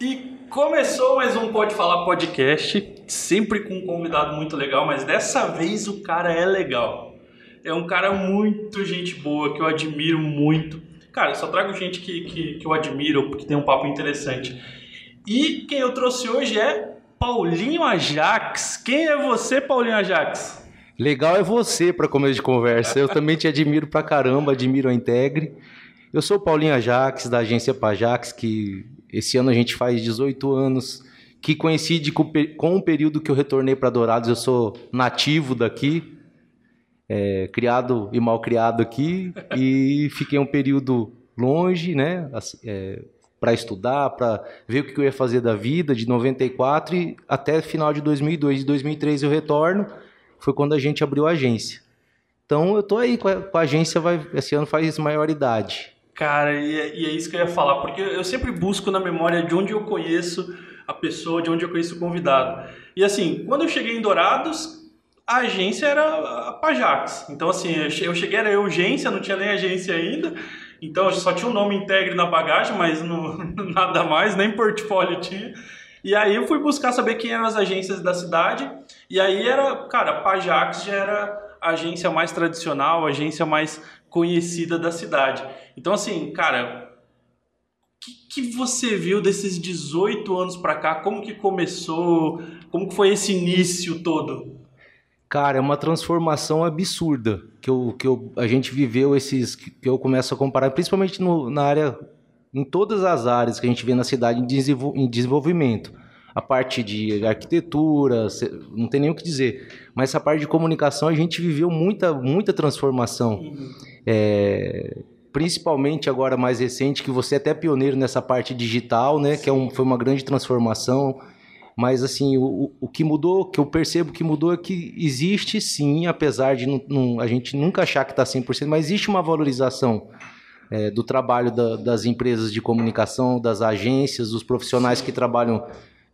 E começou mais um Pode Falar podcast, sempre com um convidado muito legal, mas dessa vez o cara é legal. É um cara muito gente boa, que eu admiro muito. Cara, eu só trago gente que, que, que eu admiro, porque tem um papo interessante. E quem eu trouxe hoje é Paulinho Ajax. Quem é você, Paulinho Ajax? Legal é você para começo de conversa. Eu também te admiro pra caramba, admiro a Integre. Eu sou o Paulinho Ajax, da agência Pajax, que esse ano a gente faz 18 anos, que coincide com, com o período que eu retornei para Dourados. Eu sou nativo daqui, é, criado e mal criado aqui, e fiquei um período longe, né? É, para estudar, para ver o que eu ia fazer da vida, de 94 e até final de 2002. De 2003 eu retorno foi quando a gente abriu a agência. Então eu tô aí com a, com a agência, vai, esse ano faz maioridade. Cara, e é, e é, isso que eu ia falar, porque eu sempre busco na memória de onde eu conheço a pessoa, de onde eu conheço o convidado. E assim, quando eu cheguei em Dourados, a agência era a Pajax. Então assim, eu cheguei, era urgência, não tinha nem agência ainda. Então só tinha um nome integre na bagagem, mas não, nada mais, nem portfólio tinha. E aí eu fui buscar saber quem eram as agências da cidade. E aí era, cara, a Pajax já era a agência mais tradicional, a agência mais conhecida da cidade. Então, assim, cara, o que, que, você viu desses 18 anos para cá? Como que começou? Como que foi esse início todo? Cara, é uma transformação absurda que, eu, que eu, a gente viveu esses que eu começo a comparar, principalmente no, na área em todas as áreas que a gente vê na cidade em desenvolvimento. A parte de arquitetura, não tem nem o que dizer. Mas essa parte de comunicação, a gente viveu muita, muita transformação. Uhum. É, principalmente agora mais recente, que você é até pioneiro nessa parte digital, né? Sim. Que é um, foi uma grande transformação. Mas, assim, o, o que mudou, que eu percebo que mudou é que existe sim, apesar de não, não, a gente nunca achar que está 100%, mas existe uma valorização é, do trabalho da, das empresas de comunicação, das agências, dos profissionais que trabalham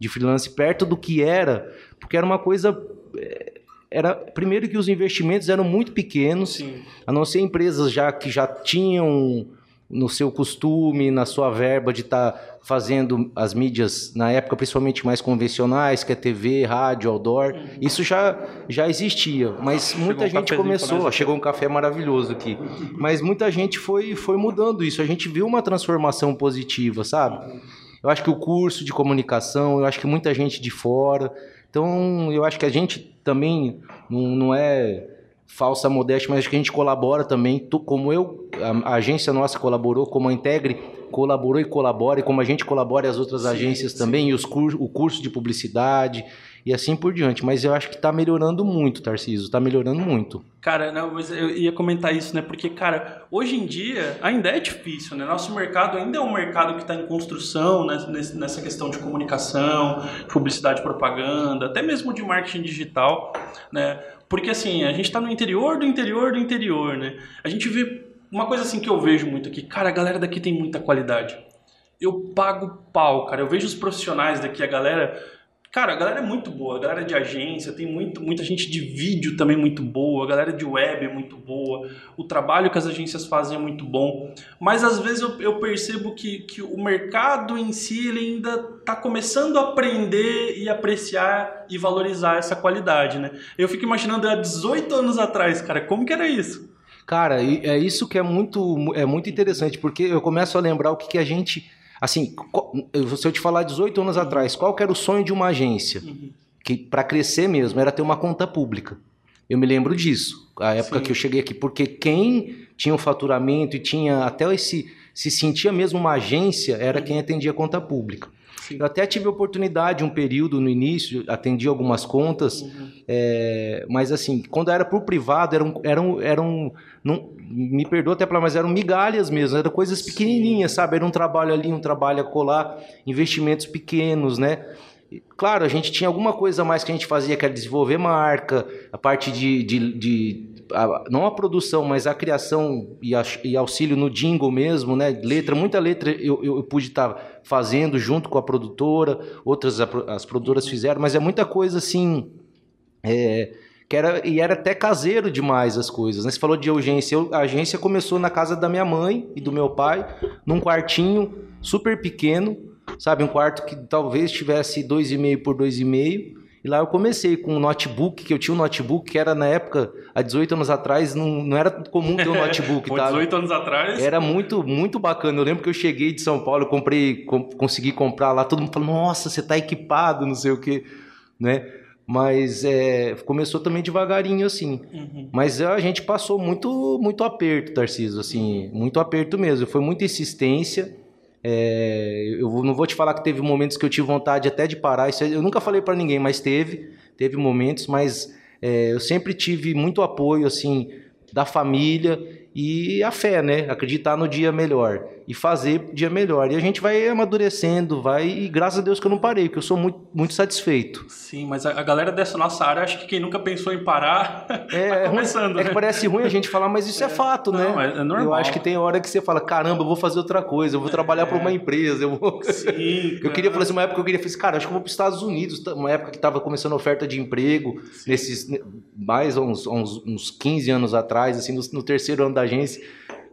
de freelance perto do que era, porque era uma coisa é, era primeiro que os investimentos eram muito pequenos, Sim. a não ser empresas já que já tinham no seu costume, na sua verba de estar tá fazendo as mídias, na época principalmente mais convencionais, que é TV, rádio, outdoor, uhum. isso já, já existia, mas chegou muita um gente começou, chegou um café maravilhoso aqui, mas muita gente foi, foi mudando isso, a gente viu uma transformação positiva, sabe? Eu acho que o curso de comunicação, eu acho que muita gente de fora, então eu acho que a gente também não, não é falsa modéstia, mas acho que a gente colabora também, como eu, a, a agência nossa colaborou, como a Integre colaborou e colabora, e como a gente colabora e as outras sim, agências sim. também, e os cur o curso de publicidade e assim por diante. Mas eu acho que está melhorando muito, Tarcísio, está melhorando muito. Cara, não, mas eu ia comentar isso, né? Porque, cara, hoje em dia ainda é difícil, né? Nosso mercado ainda é um mercado que está em construção né? nessa questão de comunicação, publicidade, propaganda, até mesmo de marketing digital, né? Porque assim, a gente está no interior do interior do interior, né? A gente vê uma coisa assim que eu vejo muito aqui, cara, a galera daqui tem muita qualidade. Eu pago pau, cara. Eu vejo os profissionais daqui, a galera Cara, a galera é muito boa, a galera de agência, tem muito, muita gente de vídeo também muito boa, a galera de web é muito boa, o trabalho que as agências fazem é muito bom, mas às vezes eu, eu percebo que, que o mercado em si ele ainda está começando a aprender e apreciar e valorizar essa qualidade, né? Eu fico imaginando há 18 anos atrás, cara, como que era isso? Cara, é isso que é muito, é muito interessante, porque eu começo a lembrar o que, que a gente Assim, se eu te falar 18 anos uhum. atrás, qual era o sonho de uma agência? Uhum. Que para crescer mesmo era ter uma conta pública. Eu me lembro disso, a época Sim. que eu cheguei aqui, porque quem tinha o faturamento e tinha até esse se sentia mesmo uma agência era quem atendia conta pública. Eu até tive oportunidade um período no início, atendi algumas contas, uhum. é, mas assim, quando era por privado, eram, eram, eram não, me perdoa até falar, mas eram migalhas mesmo, eram coisas pequenininhas, Sim. sabe? Era um trabalho ali, um trabalho a colar, investimentos pequenos, né? Claro, a gente tinha alguma coisa a mais que a gente fazia, que era desenvolver marca, a parte de, de, de a, não a produção, mas a criação e, a, e, auxílio no jingle mesmo, né? Letra, muita letra eu, eu, eu pude estar tá fazendo junto com a produtora, outras as produtoras fizeram, mas é muita coisa assim. É, que era, e era até caseiro demais as coisas. Né? Você falou de urgência. Eu, a agência começou na casa da minha mãe e do meu pai, num quartinho super pequeno, sabe? Um quarto que talvez tivesse 2,5 por 2,5. E lá eu comecei com um notebook, que eu tinha um notebook que era na época, há 18 anos atrás, não, não era comum ter um notebook, Com tá? 18 anos atrás. Era muito, muito bacana. Eu lembro que eu cheguei de São Paulo, eu comprei, com- consegui comprar lá, todo mundo falou, nossa, você tá equipado, não sei o quê, né? Mas é, começou também devagarinho, assim. Uhum. Mas a gente passou muito, muito aperto, Tarcísio, assim, muito aperto mesmo. Foi muita insistência. É, eu não vou te falar que teve momentos que eu tive vontade até de parar. Isso eu nunca falei pra ninguém, mas teve, teve momentos. Mas é, eu sempre tive muito apoio, assim, da família e a fé, né? Acreditar no dia melhor e fazer dia melhor. E a gente vai amadurecendo, vai e graças a Deus que eu não parei, porque eu sou muito, muito satisfeito. Sim, mas a, a galera dessa nossa área, acho que quem nunca pensou em parar, É, tá é ruim- começando, é que né? parece ruim a gente falar, mas isso é, fato, não, né? é- é normal. Eu acho que tem hora que você fala, caramba, eu vou fazer outra coisa, eu vou trabalhar para uma empresa, eu vou... É. Sim, Eu queria falar assim, uma época eu queria falar assim, cara, acho que eu vou para os Estados Unidos, tá? uma época que estava começando a oferta de emprego, nesses ne- mais uns, uns, uns 15 anos atrás, assim, no, no terceiro ano da agência.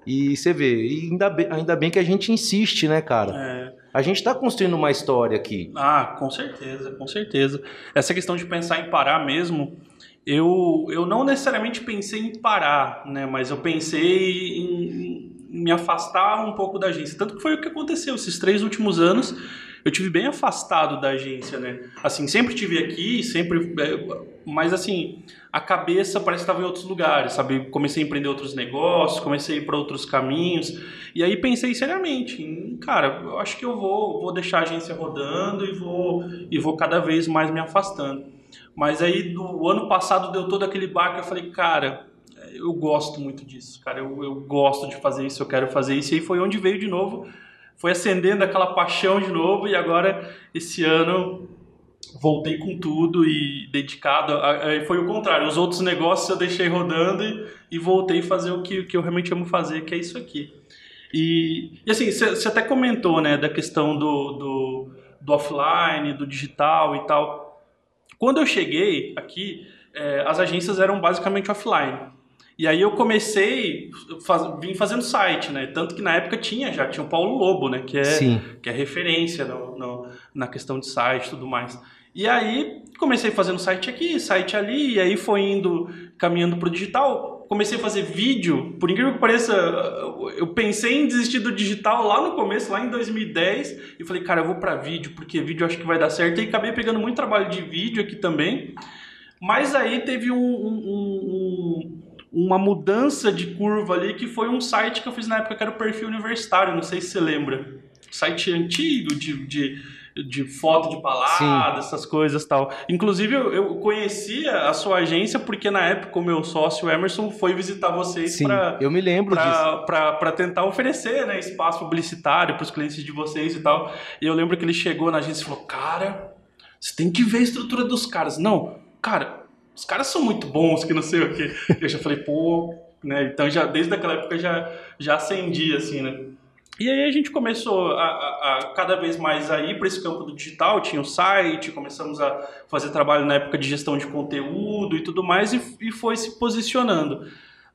E você vê, e ainda bem, ainda bem que a gente insiste, né, cara? É. A gente está construindo uma história aqui. Ah, com certeza, com certeza. Essa questão de pensar em parar mesmo, eu, eu não necessariamente pensei em parar, né? Mas eu pensei em, em me afastar um pouco da agência. Tanto que foi o que aconteceu. Esses três últimos anos eu tive bem afastado da agência, né? Assim, sempre tive aqui, sempre. é, Mas assim, a cabeça parece que estava em outros lugares, sabe? Comecei a empreender outros negócios, comecei a ir para outros caminhos. E aí pensei seriamente, cara, eu acho que eu vou, vou deixar a agência rodando e vou, e vou cada vez mais me afastando. Mas aí do ano passado deu todo aquele barco, eu falei, cara, eu gosto muito disso, cara, eu, eu gosto de fazer isso, eu quero fazer isso. E aí foi onde veio de novo, foi acendendo aquela paixão de novo e agora esse ano voltei com tudo e dedicado. a- Aí foi o contrário, os outros negócios eu deixei rodando e, e voltei a fazer o que, que eu realmente amo fazer, que é isso aqui. E, e assim, você até comentou, né, da questão do, do, do offline, do digital e tal. Quando eu cheguei aqui, eh, as agências eram basicamente offline. E aí eu comecei, faz, vim fazendo site, né? Tanto que na época tinha já, tinha o Paulo Lobo, né? Que é, Sim. que é referência no, no- na questão de site e tudo mais. E aí comecei fazendo site aqui, site ali, e aí foi indo, caminhando pro digital. Comecei a fazer vídeo, por incrível que pareça, eu pensei em desistir do digital lá no começo, lá em 2010, e falei, cara, eu vou para vídeo, porque vídeo acho que vai dar certo. E acabei pegando muito trabalho de vídeo aqui também. Mas aí teve um- um- um- uma mudança de curva ali, que foi um site que eu fiz na época que era o perfil universitário, não sei se você lembra. Site antigo de, de, de foto de balada, essas coisas tal. Inclusive, eu, eu conhecia a sua agência porque na época o meu sócio Emerson foi visitar vocês Sim, para eu me lembro disso. para tentar oferecer né, espaço publicitário para os clientes de vocês e tal. E eu lembro que ele chegou na agência e falou: Cara, você tem que ver a estrutura dos caras. Não, cara, os caras são muito bons, que não sei o quê. Eu já falei: Pô, né? Então, já, desde aquela época já, já acendi assim, né? E aí a gente começou a, a- a cada vez mais a ir para esse campo do digital, tinha o site, começamos a fazer trabalho na época de gestão de conteúdo e tudo mais, e, e foi se posicionando.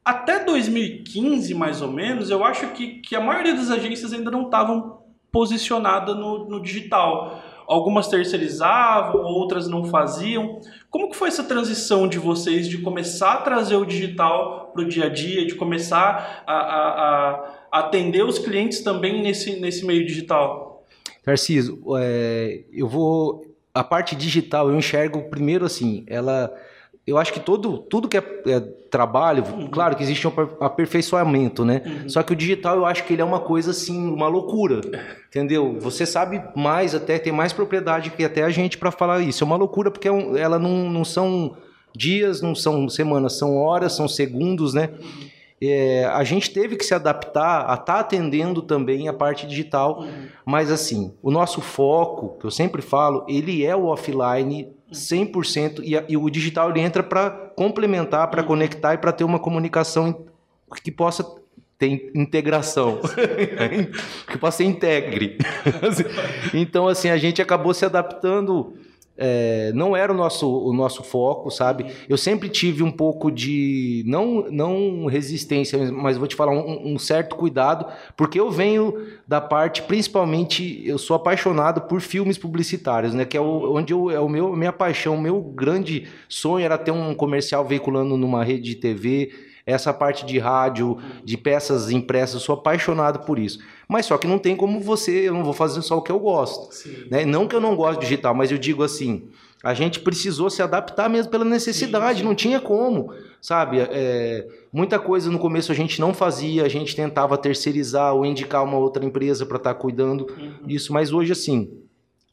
Até 2015, mais ou menos, eu acho que, que a maioria das agências ainda não estavam posicionadas no, no digital. Algumas terceirizavam, outras não faziam. Como que foi essa transição de vocês de começar a trazer o digital para o dia a dia, de começar a, a- a atender os clientes também nesse, nesse meio digital? Tarcísio, é, eu vou. A parte digital eu enxergo primeiro assim, ela. Eu acho que todo, tudo que é, é trabalho, claro que existe um aper- aperfeiçoamento, né? Só que o digital eu acho que ele é uma coisa assim, uma loucura, entendeu? Você sabe mais, até tem mais propriedade que até a gente para falar isso. É uma loucura porque é um- ela não, não são dias, não são semanas, são horas, são segundos, né? É, a gente teve que se adaptar a estar atendendo também a parte digital, mas assim, o nosso foco, que eu sempre falo, ele é o offline 100% e, a- e o digital ele entra para complementar, para conectar e para ter uma comunicação que possa ter integração, que possa ser integre. então assim, a gente acabou se adaptando é, não era o nosso, o nosso foco, sabe? Eu sempre tive um pouco de, não, não resistência, mas vou te falar, um, um, certo cuidado, porque eu venho da parte, principalmente, eu sou apaixonado por filmes publicitários, né? Que é o, onde eu, é o meu, minha paixão, meu grande sonho era ter um comercial veiculando numa rede de TV, essa parte de rádio, de peças impressas, sou apaixonado por isso. Mas só que não tem como você, eu não vou fazer só o que eu gosto. Né? Não que eu não gosto de digital, mas eu digo assim, a gente precisou se adaptar mesmo pela necessidade, não tinha como, sabe? É, muita coisa no começo a gente não fazia, a gente tentava terceirizar ou indicar uma outra empresa para estar tá cuidando uhum. disso, mas hoje assim,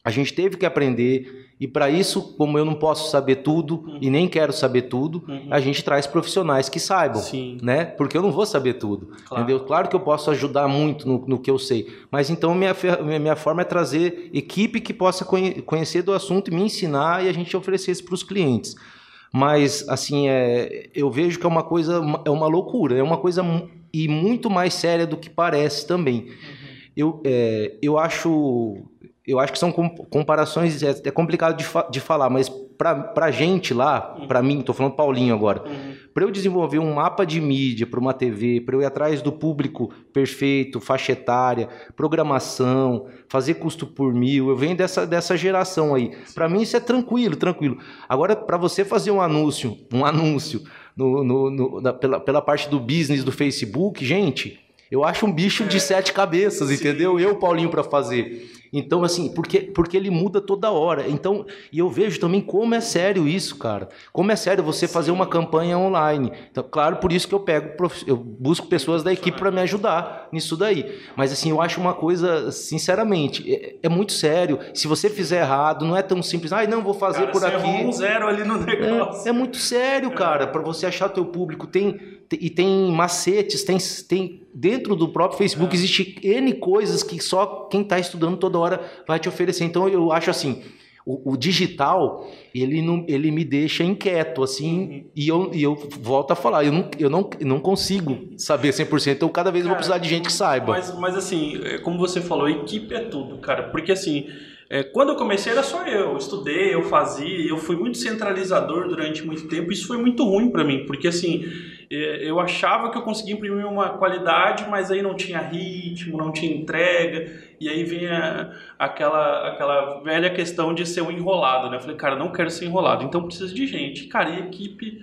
a gente teve que aprender e para isso, como eu não posso saber tudo uhum. e nem quero saber tudo, uhum. a gente traz profissionais que saibam, Sim. né? Porque eu não vou saber tudo, claro. entendeu? Claro que eu posso ajudar muito no, no que eu sei, mas então minha, minha forma é trazer equipe que possa conhecer do assunto e me ensinar e a gente oferecer isso para os clientes. Mas, assim, é, eu vejo que é uma coisa, é uma loucura, é uma coisa e muito mais séria do que parece também. Uhum. Eu, é, eu acho eu acho que são comparações, é, é complicado de, fa de falar, mas para a gente lá, uhum. para mim, estou falando Paulinho agora, uhum. para eu desenvolver um mapa de mídia para uma TV, para eu ir atrás do público perfeito, faixa etária, programação, fazer custo por mil, eu venho dessa, dessa geração aí. Para mim isso é tranquilo, tranquilo. Agora, para você fazer um anúncio, um anúncio no, no, no, na, pela, pela parte do business do Facebook, gente, eu acho um bicho de é. sete cabeças, Sim. entendeu? Eu, Paulinho, para fazer. Então, assim, porque, porque ele muda toda hora. Então, e eu vejo também como é sério isso, cara. Como é sério você fazer uma campanha online. Então, claro, por isso que eu pego, eu busco pessoas da equipe para me ajudar nisso daí. Mas, assim, eu acho uma coisa, sinceramente, é, é, muito sério. Se você fizer errado, não é tão simples. Ah, não, vou fazer cara, por aqui. um zero ali no negócio. É, é muito sério, cara, para você achar teu público. Tem, e tem macetes, tem, tem dentro do próprio Facebook é. existe N coisas que só quem está estudando toda hora vai te oferecer. Então eu acho assim, o, o, digital, ele, não, ele me deixa inquieto, assim, uhum. e, eu, e eu volto a falar, eu não, eu não, não consigo saber 100%, então cada vez cara, eu vou precisar de gente que saiba. Mas, mas assim, é, como você falou, equipe é tudo, cara, porque assim, é, quando eu comecei era só eu, eu estudei, eu fazia, eu fui muito centralizador durante muito tempo, isso foi muito ruim para mim, porque assim, é, eu achava que eu conseguia imprimir uma qualidade, mas aí não tinha ritmo, não tinha entrega, e aí vinha aquela, aquela velha questão de ser um enrolado, né? Eu falei, cara, não quero ser enrolado, então precisa de gente. Cara, e equipe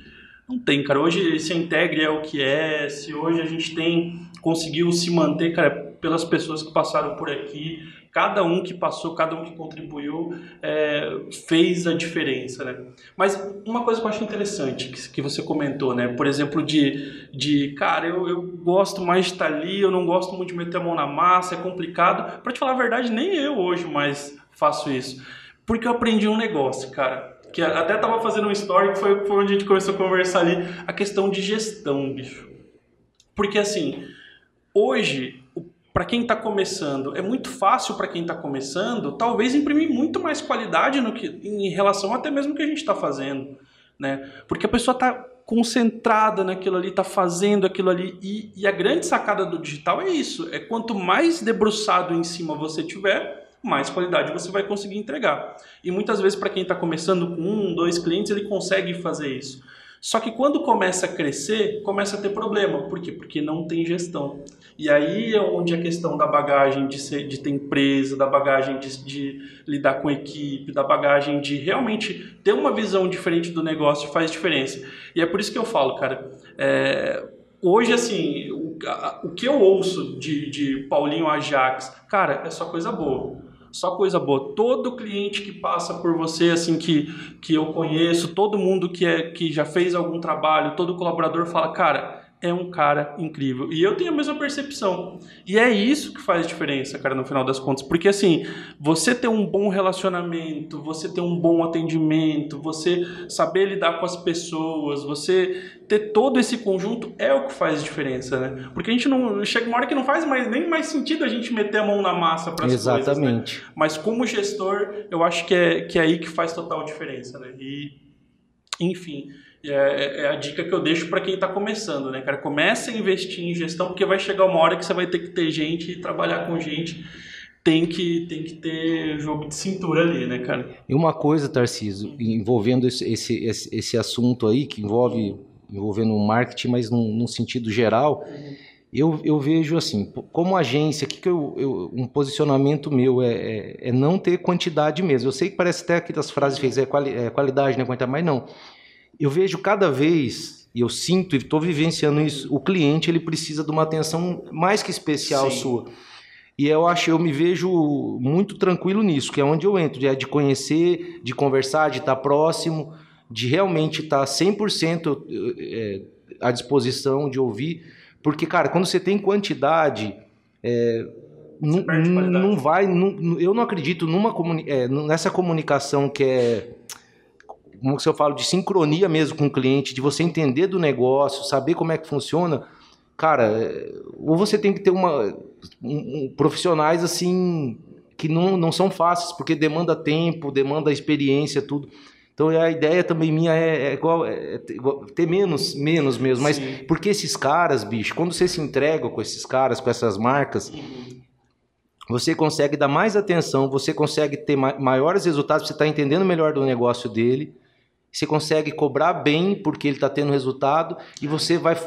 não tem, cara. Hoje se a Integre é o que é, se hoje a gente tem, conseguiu se manter, cara, pelas pessoas que passaram por aqui, cada um que passou, cada um que contribuiu é, fez a diferença, né? Mas uma coisa que eu acho interessante que, que você comentou, né? Por exemplo, de, de cara, eu, eu gosto mais de estar ali, eu não gosto muito de meter a mão na massa, é complicado. Para te falar a verdade, nem eu hoje mais faço isso, porque eu aprendi um negócio, cara. Que até tava fazendo um story que foi, foi onde a gente começou a conversar ali, a questão de gestão, bicho. Porque assim, hoje para quem está começando, é muito fácil para quem está começando, talvez imprimir muito mais qualidade no que, em relação até mesmo que a gente está fazendo, né? Porque a pessoa está concentrada naquilo ali, está fazendo aquilo ali e, e, a grande sacada do digital é isso, é quanto mais debruçado em cima você tiver, mais qualidade você vai conseguir entregar. E muitas vezes para quem está começando com um, dois clientes, ele consegue fazer isso. Só que quando começa a crescer, começa a ter problema. Por quê? Porque não tem gestão. E aí é onde a questão da bagagem de, ser, de ter empresa, da bagagem de, de lidar com equipe, da bagagem de realmente ter uma visão diferente do negócio faz diferença. E é por isso que eu falo, cara, é, hoje assim, o, a, o que eu ouço de, de Paulinho Ajax, cara, é só coisa boa só coisa boa. Todo cliente que passa por você, assim, que, que eu conheço, todo mundo que, é, que já fez algum trabalho, todo colaborador fala, cara, é um cara incrível. E eu tenho a mesma percepção. E é isso que faz diferença, cara, no final das contas. Porque, assim, você ter um bom relacionamento, você ter um bom atendimento, você saber lidar com as pessoas, você ter todo esse conjunto é o que faz diferença, né? Porque a gente não. Chega uma hora que não faz mais, nem mais sentido a gente meter a mão na massa para as coisas. Né? Exatamente. Né? Mas como gestor, eu acho que é, que é aí que faz total diferença, né? E, enfim. É, é, é, a dica que eu deixo para quem está começando, né, cara? Comece a investir em gestão, porque vai chegar uma hora que você vai ter que ter gente e trabalhar com gente tem que, tem que ter jogo de cintura ali, né, cara? E uma coisa, Tarcísio, envolvendo esse, esse, esse, assunto aí, que envolve envolvendo o marketing, mas num, num sentido geral, eu, eu, vejo assim, como agência, que, que eu, eu, um posicionamento meu é, é, é, não ter quantidade mesmo. Eu sei que parece até que das frases fez é, quali, é qualidade, né, quantidade, mas não. Eu vejo cada vez e eu sinto e estou vivenciando isso. O cliente ele precisa de uma atenção mais que especial Sim. sua. E eu acho, eu me vejo muito tranquilo nisso, que é onde eu entro, é de conhecer, de conversar, de estar próximo, de realmente estar 100% é, à disposição de ouvir. Porque, cara, quando você tem quantidade, é, não, não vai. Não, eu não acredito numa é, nessa comunicação que é. Como que eu falo, de sincronia mesmo com o cliente, de você entender do negócio, saber como é que funciona cara, ou você tem que ter uma um, profissionais assim que não, não são fáceis, porque demanda tempo, demanda experiência, tudo. Então a ideia também minha é, é, igual, é, é ter menos, menos mesmo. Mas Sim. porque esses caras, bicho, quando você se entrega com esses caras, com essas marcas, uhum. você consegue dar mais atenção, você consegue ter maiores resultados, você está entendendo melhor do negócio dele. Você consegue cobrar bem porque ele está tendo resultado e você vai.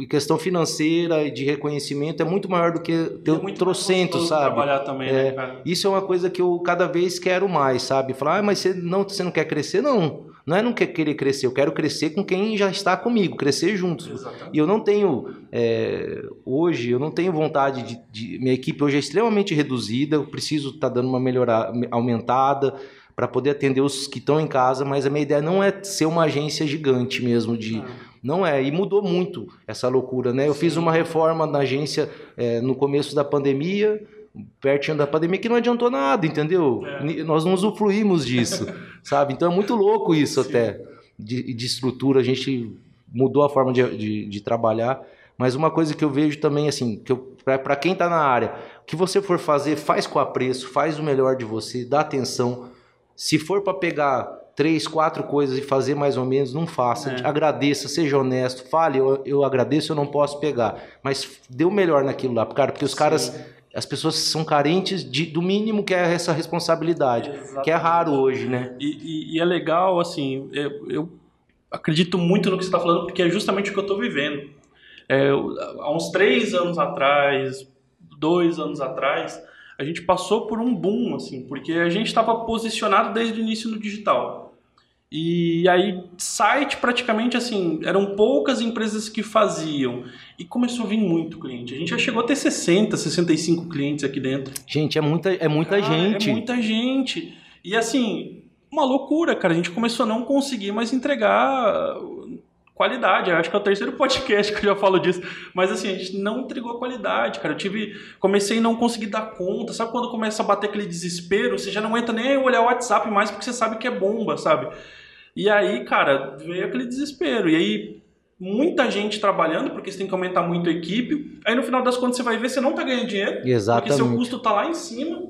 Em questão financeira e de reconhecimento é muito maior do que ter é trocento, sabe? Trabalhar também, é, né, cara? Isso é uma coisa que eu cada vez quero mais, sabe? Falar, ah, mas você não, você não quer crescer? Não. Não é não quer querer crescer, eu quero crescer com quem já está comigo, crescer juntos. Exatamente. E eu não tenho, é, hoje, eu não tenho vontade de, de, Minha equipe hoje é extremamente reduzida, eu preciso estar tá dando uma melhorada, aumentada para poder atender os que estão em casa, mas a minha ideia não é ser uma agência gigante mesmo de ah. não é e mudou muito essa loucura, né? Eu Sim. fiz uma reforma na agência é, no começo da pandemia, pertinho da pandemia que não adiantou nada, entendeu? É. Nós não usufruímos disso, sabe? Então é muito louco isso Sim. até de, de, estrutura, a gente mudou a forma de, de, de, trabalhar. Mas uma coisa que eu vejo também, assim, que para quem está na área, o que você for fazer, faz com apreço, faz o melhor de você, dá atenção, se for para pegar três, quatro coisas e fazer mais ou menos, não faça. É. Agradeça, seja honesto, fale, eu, eu agradeço, eu não posso pegar. Mas dê o melhor naquilo lá, cara, porque os Sim. caras, as pessoas são carentes de, do mínimo que é essa responsabilidade, Exatamente. que é raro hoje, né? E, e, e é legal, assim, eu, eu, acredito muito no que você está falando, porque é justamente o que eu estou vivendo. É, há uns três anos atrás, dois anos atrás, a gente passou por um boom, assim, porque a gente estava posicionado desde o início no digital. E aí, site praticamente assim, eram poucas empresas que faziam. E começou a vir muito cliente. A gente já chegou a ter 60, 65 clientes aqui dentro. Gente, é muita, é muita cara, gente. É muita gente. E assim, uma loucura, cara. A gente começou a não conseguir mais entregar qualidade. Eu acho que é o terceiro podcast que eu já falo disso. Mas assim, a gente não entregou a qualidade, cara. Eu tive. Comecei a não conseguir dar conta. Sabe quando começa a bater aquele desespero? Você já não aguenta nem olhar o WhatsApp mais porque você sabe que é bomba, sabe? E aí, cara, veio aquele desespero. E aí, muita gente trabalhando, porque você tem que aumentar muito a equipe. Aí no final das contas você vai ver, você não tá ganhando dinheiro. Exatamente. Porque seu custo tá lá em cima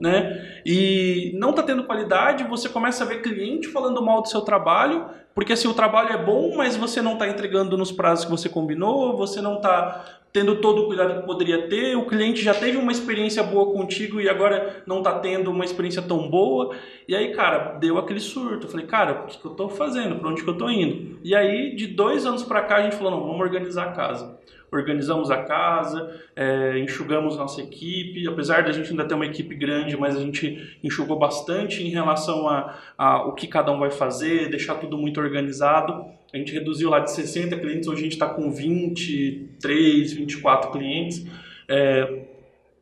né? E não está tendo qualidade, você começa a ver cliente falando mal do seu trabalho, porque assim, o trabalho é bom, mas você não está entregando nos prazos que você combinou, você não está tendo todo o cuidado que poderia ter, o cliente já teve uma experiência boa contigo e agora não está tendo uma experiência tão boa. E aí, cara, deu aquele surto. Eu falei, cara, o que, que eu estou fazendo? Para onde que eu estou indo? E aí, de dois anos para cá, a gente falou, não, vamos organizar a casa organizamos a casa, é, enxugamos nossa equipe, apesar de a gente ainda ter uma equipe grande, mas a gente enxugou bastante em relação a, a o que cada um vai fazer, deixar tudo muito organizado. A gente reduziu lá de 60 clientes, hoje a gente está com 23, 24 clientes. É,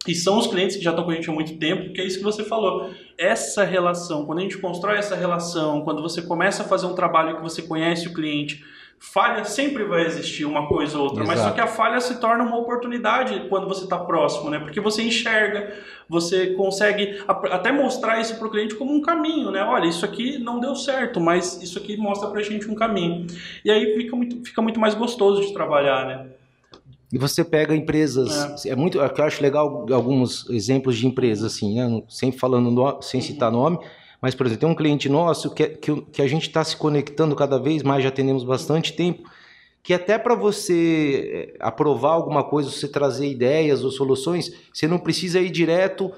e são os clientes que já estão com a gente há muito tempo, que é isso que você falou. Essa relação, quando a gente constrói essa relação, quando você começa a fazer um trabalho que você conhece o cliente, falha sempre vai existir uma coisa ou outra, Exato. mas só que a falha se torna uma oportunidade quando você está próximo, né? Porque você enxerga, você consegue até mostrar isso para o cliente como um caminho, né? Olha, isso aqui não deu certo, mas isso aqui mostra para a gente um caminho. E aí fica muito, fica muito mais gostoso de trabalhar, né? E você pega empresas, é, é muito, eu acho legal alguns exemplos de empresas assim, né? sem falando no, sem citar nome, mas, por exemplo, tem um cliente nosso que, que, que a gente está se conectando cada vez mais, já temos bastante tempo, que até para você eh, aprovar alguma coisa, você trazer ideias ou soluções, você não precisa ir direto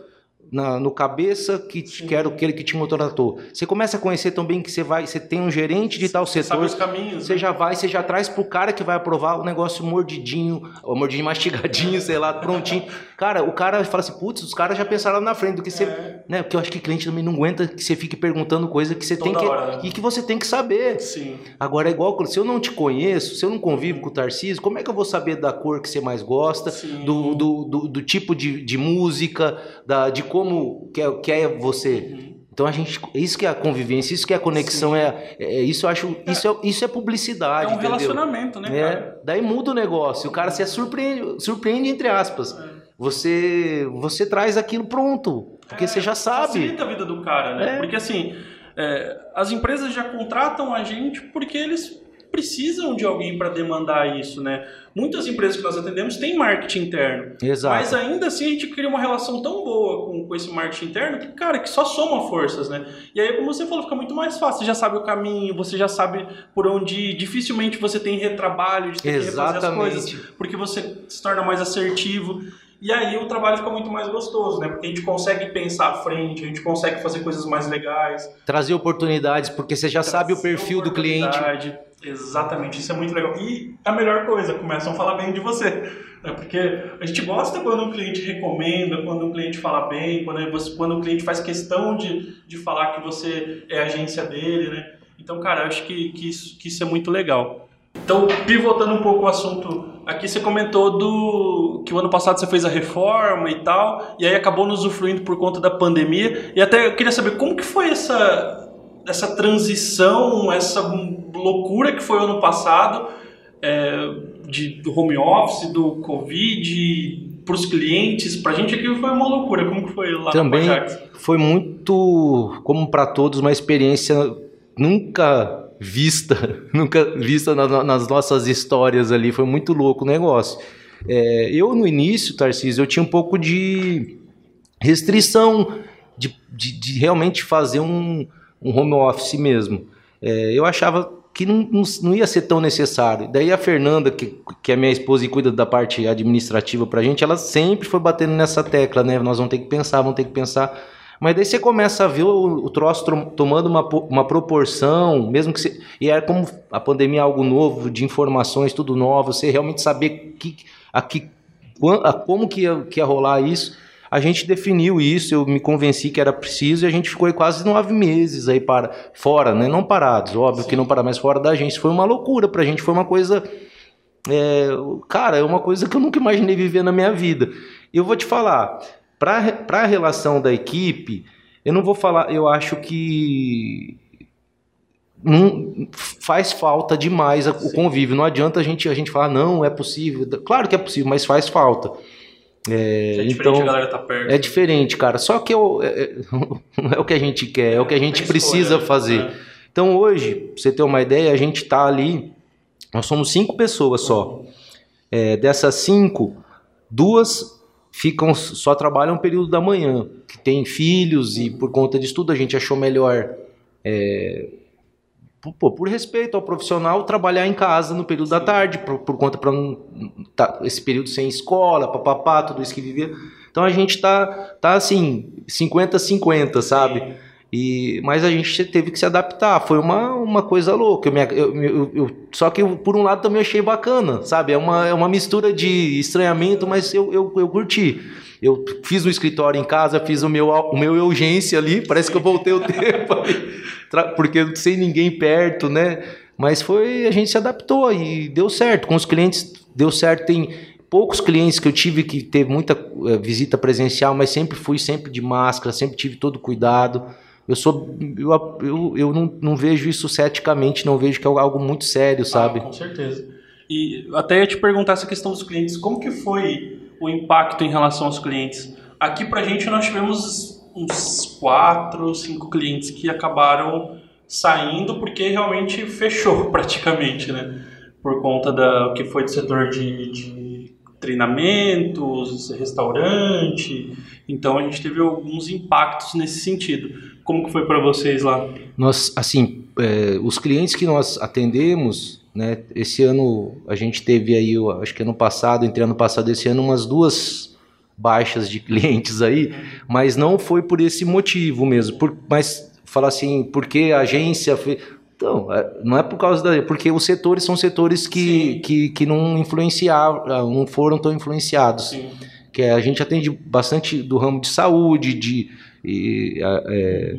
na, no cabeça que, Sim. que era aquele que te contratou. Você começa a conhecer também que você vai, você tem um gerente de tal setor. Sabe os caminhos. Você né? já vai, você já traz pro cara que vai aprovar o negócio mordidinho, ou mordidinho mastigadinho, sei lá, prontinho. Cara, o cara fala assim, putz, os caras já pensaram na frente do que você, é. né? Porque eu acho que o cliente também não aguenta que você fique perguntando coisa que você Toda tem que hora, né? e que você tem que saber. Sim. Agora é igual, se eu não te conheço, se eu não convivo com o Tarcísio, como é que eu vou saber da cor que você mais gosta, do, do, do, do, tipo de, de música, da, de como que é, que é você. Então a gente, isso que é a convivência, isso que é a conexão, é, é, isso eu acho, isso é, isso é publicidade. É um entendeu? relacionamento, né? É, cara? daí muda o negócio, o cara se surpreende, surpreende entre aspas. É. Você, você traz aquilo pronto, porque é, você já sabe. Facilita a vida do cara, né? É. Porque assim, é, as empresas já contratam a gente porque eles precisam de alguém para demandar isso, né? Muitas empresas que nós atendemos têm marketing interno. Exato. Mas ainda assim a gente cria uma relação tão boa com, com esse marketing interno que, cara, que só soma forças, né? E aí, como você falou, fica muito mais fácil. Você já sabe o caminho, você já sabe por onde ir. Dificilmente você tem retrabalho de ter Exatamente. que refazer as coisas, porque você se torna mais assertivo. E aí o trabalho fica muito mais gostoso, né? Porque a gente consegue pensar à frente, a gente consegue fazer coisas mais legais. Trazer oportunidades, porque você já sabe o perfil do cliente. Exatamente, isso é muito legal. E a melhor coisa, começam a falar bem de você. Né? Porque a gente gosta quando um cliente recomenda, quando um cliente fala bem, quando, você, quando o cliente faz questão de, de falar que você é agência dele, né? Então, cara, eu acho que, que, isso, que isso é muito legal. Então, pivotando um pouco o assunto, aqui você comentou do que o ano passado você fez a reforma e tal, e aí acabou nos usufruindo por conta da pandemia. E até eu queria saber como que foi essa essa transição, essa loucura que foi ano passado é, de, do home office, do Covid, para os clientes, para a gente aqui foi uma loucura. Como que foi lá Também foi muito, como para todos, uma experiência nunca vista, nunca vista na, nas nossas histórias ali. Foi muito louco o negócio. É, eu, no início, Tarcísio, eu tinha um pouco de restrição de, de, de realmente fazer um um home office mesmo. É, eu achava que não, não, não, ia ser tão necessário. Daí a Fernanda, que, que é minha esposa e cuida da parte administrativa pra gente, ela sempre foi batendo nessa tecla, né? Nós vamos ter que pensar, vamos ter que pensar. Mas daí você começa a ver o, o troço tomando uma, uma proporção, mesmo que você. E era como a pandemia é algo novo, de informações, tudo novo, você realmente saber que, a, que, a, como que ia, que ia rolar isso. A gente definiu isso, eu me convenci que era preciso e a gente ficou aí quase nove meses aí para fora, né? Não parados, óbvio Sim. que não para mais fora da gente. Foi uma loucura pra gente, foi uma coisa. É, cara, é uma coisa que eu nunca imaginei viver na minha vida. Eu vou te falar, para a relação da equipe, eu não vou falar, eu acho que não faz falta demais o convívio. Não adianta a gente a gente falar não, é possível. Claro que é possível, mas faz falta. É, é então, a galera tá perto. É diferente, cara. Só que eu, é, é não é o que a gente quer, é o que a gente precisa escolha, fazer. Né? Então hoje, pra você ter uma ideia, a gente tá ali. Nós somos cinco pessoas só. É, dessas cinco, duas ficam só trabalham no período da manhã, que tem filhos e por conta disso tudo a gente achou melhor é, pô, por respeito ao profissional, trabalhar em casa no período da tarde, por, por conta para tá, esse período sem escola, papapá, tudo isso que vivia. Então a gente tá, tá assim, 50-50, sabe? E, mas a gente teve que se adaptar, foi uma, uma coisa louca. Eu, eu, eu, eu, só que por um lado também achei bacana, sabe? É uma, é uma mistura de estranhamento, mas eu, eu, eu curti. Eu fiz um escritório em casa, fiz o meu, o meu urgência ali, parece que eu voltei o tempo ali porque sem ninguém perto, né? Mas foi, a gente se adaptou e deu certo. Com os clientes deu certo. Tem poucos clientes que eu tive que teve muita eh, visita presencial, mas sempre fui sempre de máscara, sempre tive todo cuidado. Eu sou eu, eu, eu não, não vejo isso ceticamente, não vejo que é algo muito sério, sabe? Ah, com certeza. E até ia te perguntar essa questão dos clientes, como que foi o impacto em relação aos clientes? Aqui pra gente nós tivemos uns quatro, cinco clientes que acabaram saindo porque realmente fechou praticamente, né? Por conta da que foi do setor de, de treinamentos, restaurante. Então a gente teve alguns impactos nesse sentido. Como que foi para vocês lá? Nós, assim, é, os clientes que nós atendemos, né? Esse ano a gente teve aí, acho que ano passado, entre ano passado e esse ano, umas duas baixas de clientes aí, mas não foi por esse motivo mesmo. Por, mas falar assim, porque a agência fez. Então, é, não é por causa da. Porque os setores são setores que, que, que não influenciaram, não foram tão influenciados. Sim. Que é, a gente atende bastante do ramo de saúde, de. E, é,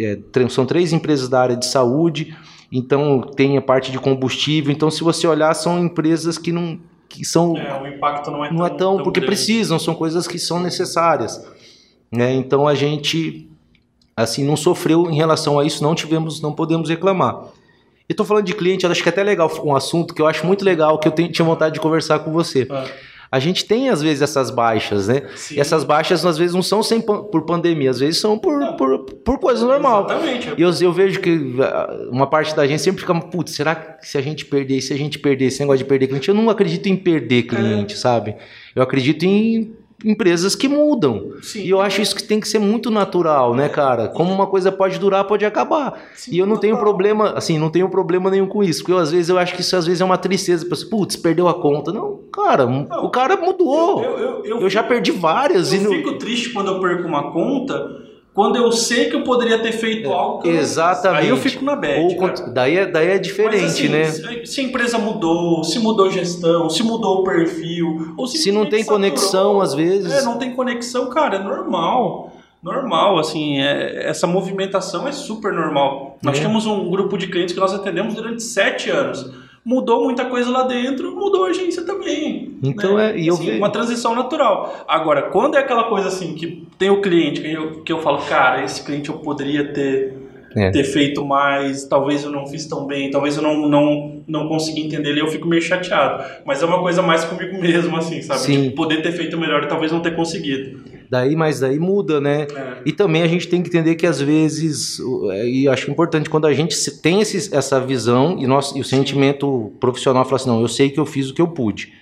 é, são três empresas da área de saúde, então tem a parte de combustível. Então, se você olhar, são empresas que não. Que são, é, o impacto não é não tão, é tão, tão porque grande. precisam, são coisas que são necessárias. Né? Então a gente assim não sofreu em relação a isso, não tivemos, não podemos reclamar. E estou falando de cliente, acho que é até legal um assunto que eu acho muito legal, que eu tenho, tinha vontade de conversar com você. Ah, A gente tem, às vezes, essas baixas, né? Sim. E essas baixas, às vezes, não são sem, por pandemia, às vezes são por, por, por coisa normal. Exatamente. E eu, eu vejo que ah, uma parte da gente sempre fica, putz, será que se a gente perder, se a gente perder esse negócio de perder cliente, eu não acredito em perder cliente, sabe? Eu acredito em empresas que mudam. Sim. E eu acho isso que tem que ser muito natural, né, cara? Como uma coisa pode durar, pode acabar. Sim, e eu não tenho problema, assim, não tenho problema nenhum com isso. Porque eu, às vezes eu acho que isso às vezes é uma tristeza. Penso, Putz, perdeu a conta. Não, cara, o cara mudou. Eu, eu, eu, Eu já perdi várias. e Eu não- fico triste quando eu perco uma conta, quando eu sei que eu poderia ter feito algo que. Exatamente. Aí eu fico na bad. Ou cara. cont- daí, é, daí é diferente, Mas, assim, né? Se, se a empresa mudou, se mudou gestão, se mudou o perfil, ou Se não tem simplesmente conexão, às vezes. É, não tem conexão, cara, é normal. Normal, assim, é- essa movimentação é super normal. Nós É. temos um grupo de clientes que nós atendemos durante sete anos. Mudou muita coisa lá dentro, mudou a agência também. Então né? é, e eu Assim, uma transição natural. Agora, quando é aquela coisa assim que tem o cliente, que eu, que eu falo, cara, esse cliente eu poderia ter, É. ter feito mais, talvez eu não fiz tão bem, talvez eu não, não, não consegui entender ele, eu fico meio chateado. Mas é uma coisa mais comigo mesmo, assim, sabe? Sim. Tipo, poder ter feito melhor e talvez não ter conseguido. Daí, mas daí muda, né? É. E também a gente tem que entender que às vezes, é, e acho importante quando a gente tem esse, essa visão e, nós, e o sentimento profissional fala assim, não, eu sei que eu fiz o que eu pude.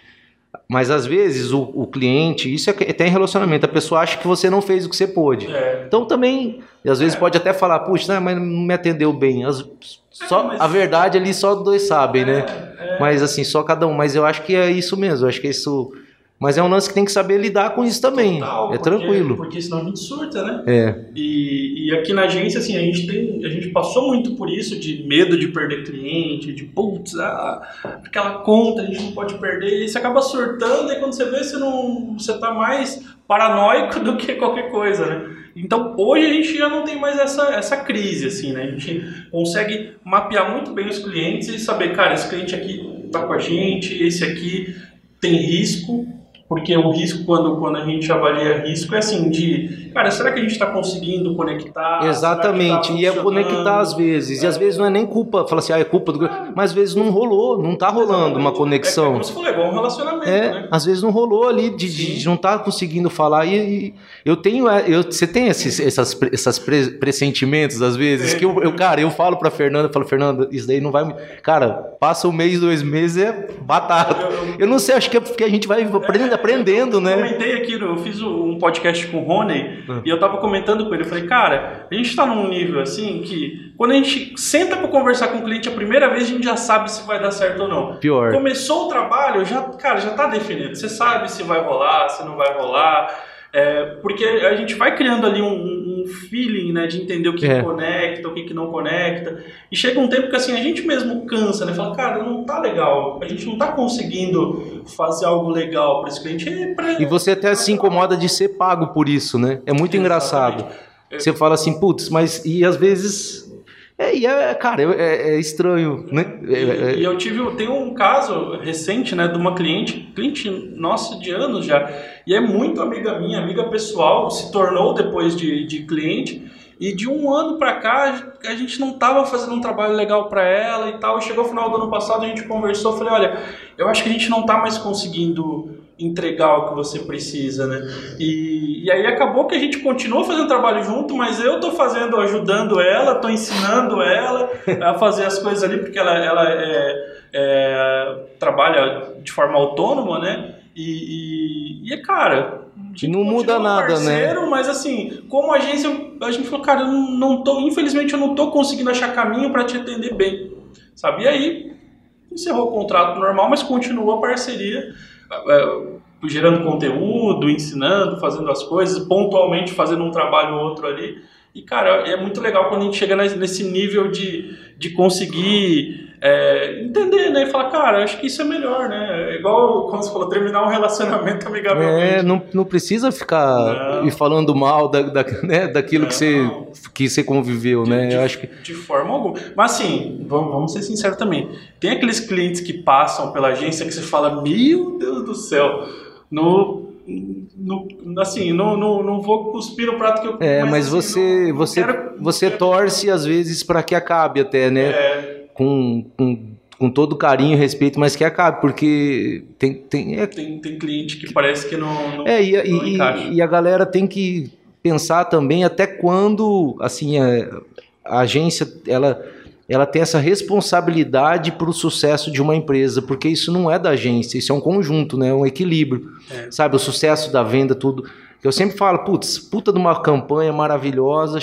Mas às vezes o, o cliente, isso é até em relacionamento, a pessoa acha que você não fez o que você pôde. É. Então também, às vezes pode até falar, puxa, né, mas não me atendeu bem. As- só, mas- A verdade ali só dois sabem, né? É, Mas assim, só cada um. Mas eu acho que é isso mesmo, eu acho que é isso. Mas é um lance que tem que saber lidar com isso também. total, é porque- tranquilo. Porque senão a gente surta, né? É. E, e aqui na agência, assim, a gente tem, a gente passou muito por isso de medo de perder cliente, de putz, ah, aquela conta a gente não pode perder, e você acaba surtando e quando você vê, você não, você tá mais paranoico do que qualquer coisa, né? Então hoje a gente já não tem mais essa, essa crise, assim, né? A gente consegue mapear muito bem os clientes e saber, cara, esse cliente aqui tá com a gente, esse aqui tem risco, porque o risco, quando, quando a gente avalia risco, é assim, de, cara, será que a gente está conseguindo conectar? Exatamente, que e é tá conectar às vezes. E às vezes não é nem culpa, fala assim, ah, é culpa do. Mas às vezes não rolou, não tá rolando uma É, é conexão. como se for igual um relacionamento, É, né? às vezes não rolou ali de, de- de não estar conseguindo falar. E, e eu tenho, é, eu, você tem esses essas, essas pre- pressentimentos às vezes que eu, eu, cara, eu falo pra Fernanda, eu falo, Fernanda, isso daí não vai, cara, passa um mês, dois meses é batata. Eu não sei, acho que é porque a gente vai aprendendo, aprendendo, Eu né? comentei aqui, eu fiz um podcast com o Rony Ah. e eu tava comentando com ele, eu falei, cara, a gente tá num nível assim que quando a gente senta pra conversar com o cliente a primeira vez, a gente já sabe se vai dar certo ou não. Pior. Começou o trabalho, já, cara, já tá definido. Você sabe se vai rolar, se não vai rolar. É, porque a gente vai criando ali um, um feeling, né, de entender o que É. conecta, o que, que não conecta. E chega um tempo que assim, a gente mesmo cansa, né? Fala, cara, não tá legal. A gente não tá conseguindo fazer algo legal para esse cliente. E, pra- E você até se incomoda de ser pago por isso, né? É muito engraçado. Exatamente. Você fala assim, putz, mas e às vezes. É, e é, cara, é, é estranho, né? É, é- E, e eu tive, tem um caso recente, né, de uma cliente, cliente nossa de anos já, e é muito amiga minha, amiga pessoal, se tornou depois de, de cliente, e de um ano pra cá a gente não tava fazendo um trabalho legal pra ela e tal, e chegou o final do ano passado, a gente conversou, falei, olha, eu acho que a gente não tá mais conseguindo entregar o que você precisa, né? E, e aí acabou que a gente continuou fazendo trabalho junto, mas eu tô fazendo, ajudando ela, tô ensinando ela a fazer as coisas ali, porque ela, ela é, é, trabalha de forma autônoma, né? E, e, e cara, E não muda nada, né? parceiro, Mas assim, como agência, a gente falou, cara, eu não, não tô, infelizmente eu não tô conseguindo achar caminho para te atender bem, sabe? E aí encerrou o contrato normal, mas continua a parceria. É, gerando conteúdo, ensinando, fazendo as coisas, pontualmente fazendo um trabalho ou outro ali. E, cara, é muito legal quando a gente chega nesse nível de, de conseguir é, entender, né? E falar, cara, acho que isso é melhor, né? É igual, como você falou, terminar um relacionamento amigavelmente. É, não, não precisa ficar não. falando mal da, da, né, daquilo não. que, você, que você conviveu, de, né? De, Eu acho que... de forma alguma. Mas assim, vamos, vamos ser sinceros também. Tem aqueles clientes que passam pela agência que você fala, meu Deus do céu, no no, assim, não, não, não vou cuspir no prato que eu É, mas, mas assim, você, não, você, quero, você torce às vezes para que acabe até, né? É, com, com, com todo carinho e respeito, mas que acabe, porque tem. Tem, é, tem, tem cliente que parece que não. não é, e, não e, e, a galera tem que pensar também até quando assim, a, a agência ela, ela tem essa responsabilidade para o sucesso de uma empresa, porque isso não é da agência, isso é um conjunto, né? um equilíbrio. É. Sabe, o sucesso da venda, tudo. Eu sempre falo, putz, puta de uma campanha maravilhosa,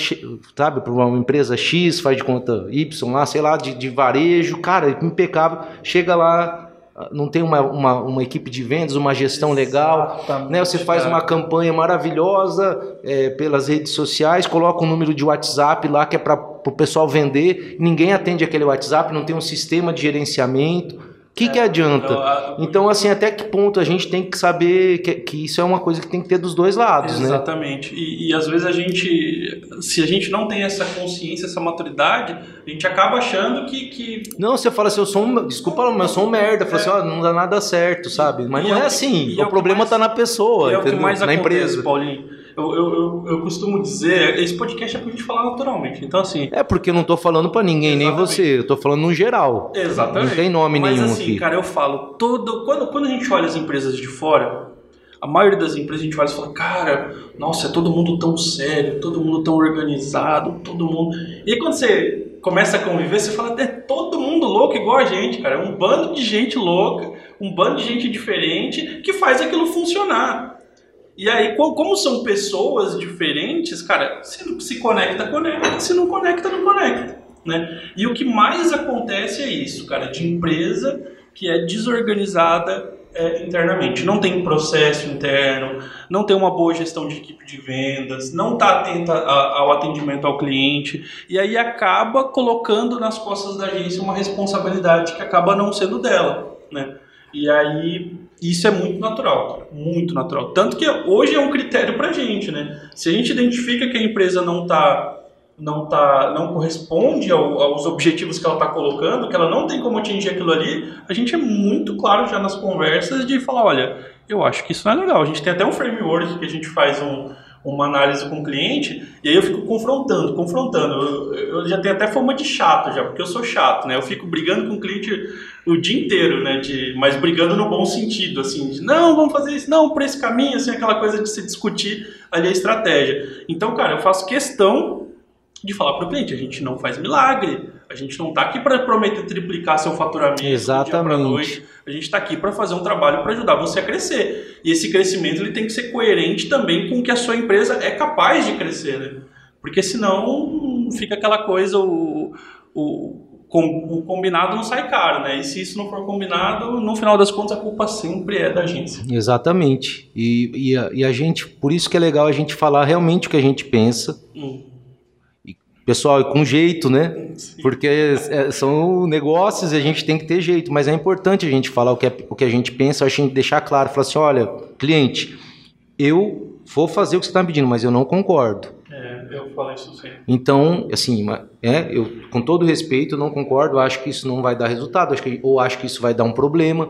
sabe, para uma empresa X, faz de conta Y lá, sei lá, de, de varejo, cara, impecável. Chega lá, não tem uma, uma, uma, equipe de vendas, uma gestão legal, né? Você faz uma campanha maravilhosa é, pelas redes sociais, coloca um número de WhatsApp lá que é para o pessoal vender, ninguém atende aquele WhatsApp, não tem um sistema de gerenciamento que, que adianta? Então, assim, até que ponto a gente tem que saber que, que isso é uma coisa que tem que ter dos dois lados, Exatamente. né? Exatamente. E, às vezes a gente, se a gente não tem essa consciência, essa maturidade, a gente acaba achando que. que... Não, você fala assim, eu sou um. Desculpa, mas eu sou um merda. Fala é. assim, ó, não dá nada certo, sabe? Mas e não é, é assim. O, o problema mais, tá na pessoa, é entendeu? na acontece, empresa. Paulinho eu, eu, eu, costumo dizer, esse podcast é pra gente falar naturalmente. Então, assim. É porque eu não tô falando para ninguém, exatamente. nem você. Eu tô falando no geral. Exatamente. Não tem nome Mas, nenhum assim, aqui. cara, eu falo, todo, quando, quando a gente olha as empresas de fora, a maioria das empresas a gente olha e fala, cara, nossa, é todo mundo tão sério, todo mundo tão organizado, todo mundo. E quando você começa a conviver, você fala, é todo mundo louco igual a gente, cara. É um bando de gente louca, um bando de gente diferente que faz aquilo funcionar. E aí, como são pessoas diferentes, cara, se se conecta, conecta. Se não conecta, não conecta. Né? E o que mais acontece é isso, cara, de empresa que é desorganizada é, internamente. Não tem processo interno, não tem uma boa gestão de equipe de vendas, não está atenta a, ao atendimento ao cliente, e aí acaba colocando nas costas da agência uma responsabilidade que acaba não sendo dela. Né? E aí isso é muito natural, muito natural. Tanto que hoje é um critério para a gente, né? Se a gente identifica que a empresa não está não tá, não corresponde ao, aos objetivos que ela está colocando, que ela não tem como atingir aquilo ali, a gente é muito claro já nas conversas de falar, olha, eu acho que isso não é legal. A gente tem até um framework que a gente faz um, uma análise com o cliente, e aí eu fico confrontando, confrontando. Eu, eu, já tenho até fama de chato já, porque eu sou chato, né? Eu fico brigando com o cliente o dia inteiro, né? De, mas brigando no bom sentido, assim, de, não, vamos fazer isso, não, por esse caminho, assim, aquela coisa de se discutir ali a estratégia. Então, cara, eu faço questão de falar para o cliente, a gente não faz milagre, a gente não está aqui para prometer triplicar seu faturamento Exatamente. noite, a gente está aqui para fazer um trabalho para ajudar você a crescer. E esse crescimento ele tem que ser coerente também com o que a sua empresa é capaz de crescer, né? Porque senão fica aquela coisa, o, o o combinado não sai caro, né? E se isso não for combinado, no final das contas a culpa sempre é da agência. Exatamente. E, e, a, e a gente, por isso que é legal a gente falar realmente o que a gente pensa. Hum. Pessoal, com jeito, né? Porque é, são negócios e a gente tem que ter jeito, mas é importante a gente falar o que, é, o que a gente pensa, a gente deixar claro, falar assim, olha, cliente, eu vou fazer o que você está pedindo, mas eu não concordo. É, eu falo isso sempre. Então, assim, é, eu, com todo respeito, não concordo, acho que isso não vai dar resultado, acho que, ou acho que isso vai dar um problema.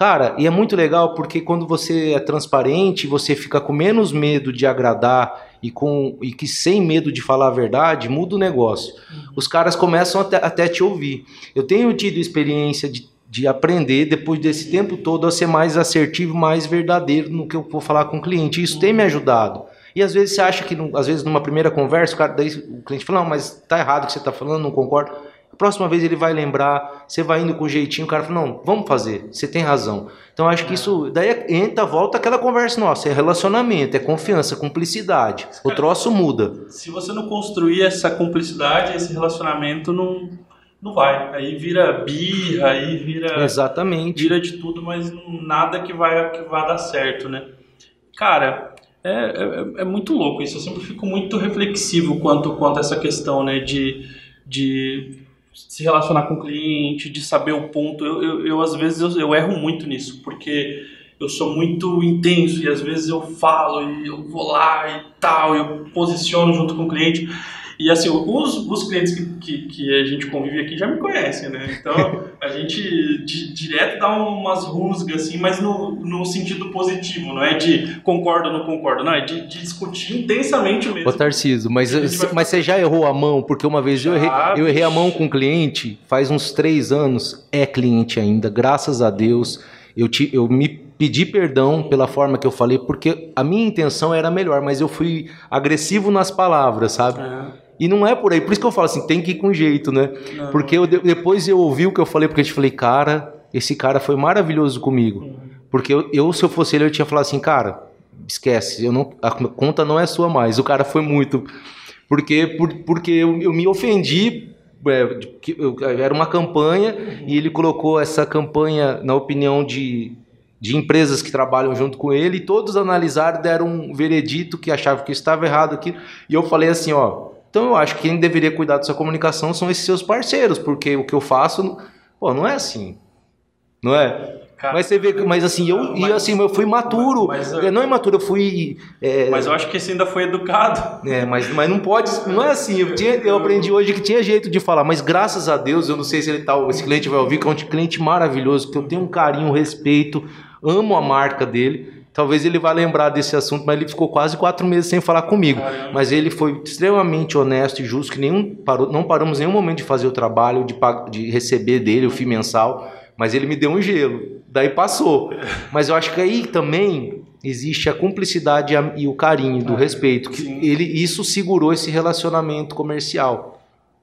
Cara, e é muito legal porque quando você é transparente, você fica com menos medo de agradar e, com, e que sem medo de falar a verdade, muda o negócio. Uhum. Os caras começam até, até te ouvir. Eu tenho tido experiência de, de aprender, depois desse tempo todo, a ser mais assertivo, mais verdadeiro no que eu vou falar com o cliente. Isso uhum. tem me ajudado. E às vezes você acha que, às vezes, numa primeira conversa, o, cara, daí, o cliente fala, não, mas tá errado o que você está falando, não concordo. Próxima vez ele vai lembrar, você vai indo com jeitinho, o cara fala, não, vamos fazer, você tem razão. Então acho que isso, daí entra, volta aquela conversa nossa, é relacionamento, é confiança, cumplicidade. O troço muda. Se você não construir essa cumplicidade, esse relacionamento não não vai. Aí vira birra, aí vira. Exatamente. Vira de tudo, mas nada que vai, que vai dar certo, né? Cara, é, é, é, muito louco isso. Eu sempre fico muito reflexivo quanto, quanto a essa questão, né? De, de se relacionar com o cliente, de saber o ponto. Eu, eu, eu às vezes, eu, eu erro muito nisso, porque eu sou muito intenso e às vezes eu falo e eu vou lá e tal, eu posiciono junto com o cliente. E assim, os, os clientes que, que, que, a gente convive aqui já me conhecem, né? Então a gente di, direto dá umas rusgas, assim, mas no, no sentido positivo, não é de concordo ou não concordo, não, é de, de discutir intensamente mesmo. Ô Tarciso, mas, mas você já errou a mão? Porque uma vez eu errei, eu errei a mão com um cliente, faz uns três anos, é cliente ainda, graças a Deus. Eu, te, eu me pedi perdão pela forma que eu falei, porque a minha intenção era melhor, mas eu fui agressivo nas palavras, sabe? É. E não é por aí. Por isso que eu falo assim, tem que ir com jeito, né? Não. Porque eu, depois eu ouvi o que eu falei, porque eu te falei, cara, esse cara foi maravilhoso comigo. Uhum. Porque eu, eu, se eu fosse ele, eu tinha falado assim, cara, esquece, eu não, a conta não é sua mais. O cara foi muito. Porque, por, porque eu, eu me ofendi é, era uma campanha uhum. e ele colocou essa campanha na opinião de, de empresas que trabalham junto com ele e todos analisaram deram um veredito que achavam que estava errado aqui e eu falei assim ó então eu acho que quem deveria cuidar da sua comunicação são esses seus parceiros, porque o que eu faço, pô, não é assim. Não é? Cara, mas você vê, mas assim, eu, mas, assim, eu fui maturo. Mas, mas, não é maturo, eu fui. É, mas eu acho que esse ainda foi educado. É, mas, mas não pode, não é assim. Eu, tinha, eu aprendi hoje que tinha jeito de falar, mas graças a Deus, eu não sei se ele tá, esse cliente vai ouvir, que é um cliente maravilhoso, que eu tenho um carinho, um respeito, amo a marca dele. Talvez ele vá lembrar desse assunto, mas ele ficou quase quatro meses sem falar comigo. Caramba. Mas ele foi extremamente honesto e justo, que nenhum parou, não paramos em nenhum momento de fazer o trabalho, de, de receber dele o FII mensal, mas ele me deu um gelo. Daí passou. Mas eu acho que aí também existe a cumplicidade e o carinho do ah, respeito. Que ele, isso segurou esse relacionamento comercial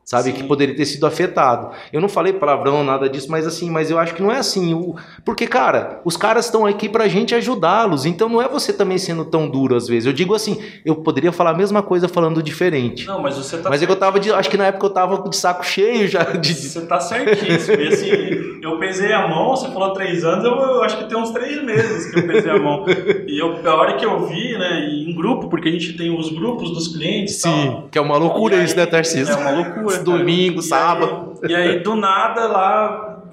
sabe? Sim. Que poderia ter sido afetado. Eu não falei palavrão, nada disso, mas assim, mas eu acho que não é assim. O... Porque, cara, os caras estão aqui pra gente ajudá-los, então não é você também sendo tão duro às vezes. Eu digo assim, eu poderia falar a mesma coisa falando diferente. Não, mas você tá Mas é que eu tava de, acho que na época eu tava de saco cheio já de Você tá certíssimo. E assim, eu pesei a mão, você falou três anos, eu, eu, acho que tem uns três meses que eu pesei a mão. E eu, a hora que eu vi, né, em grupo, porque a gente tem os grupos dos clientes, Sim, tal, que é uma loucura isso, né, Tarcísio? É uma loucura domingo, e sábado. Aí, e aí, do nada, lá,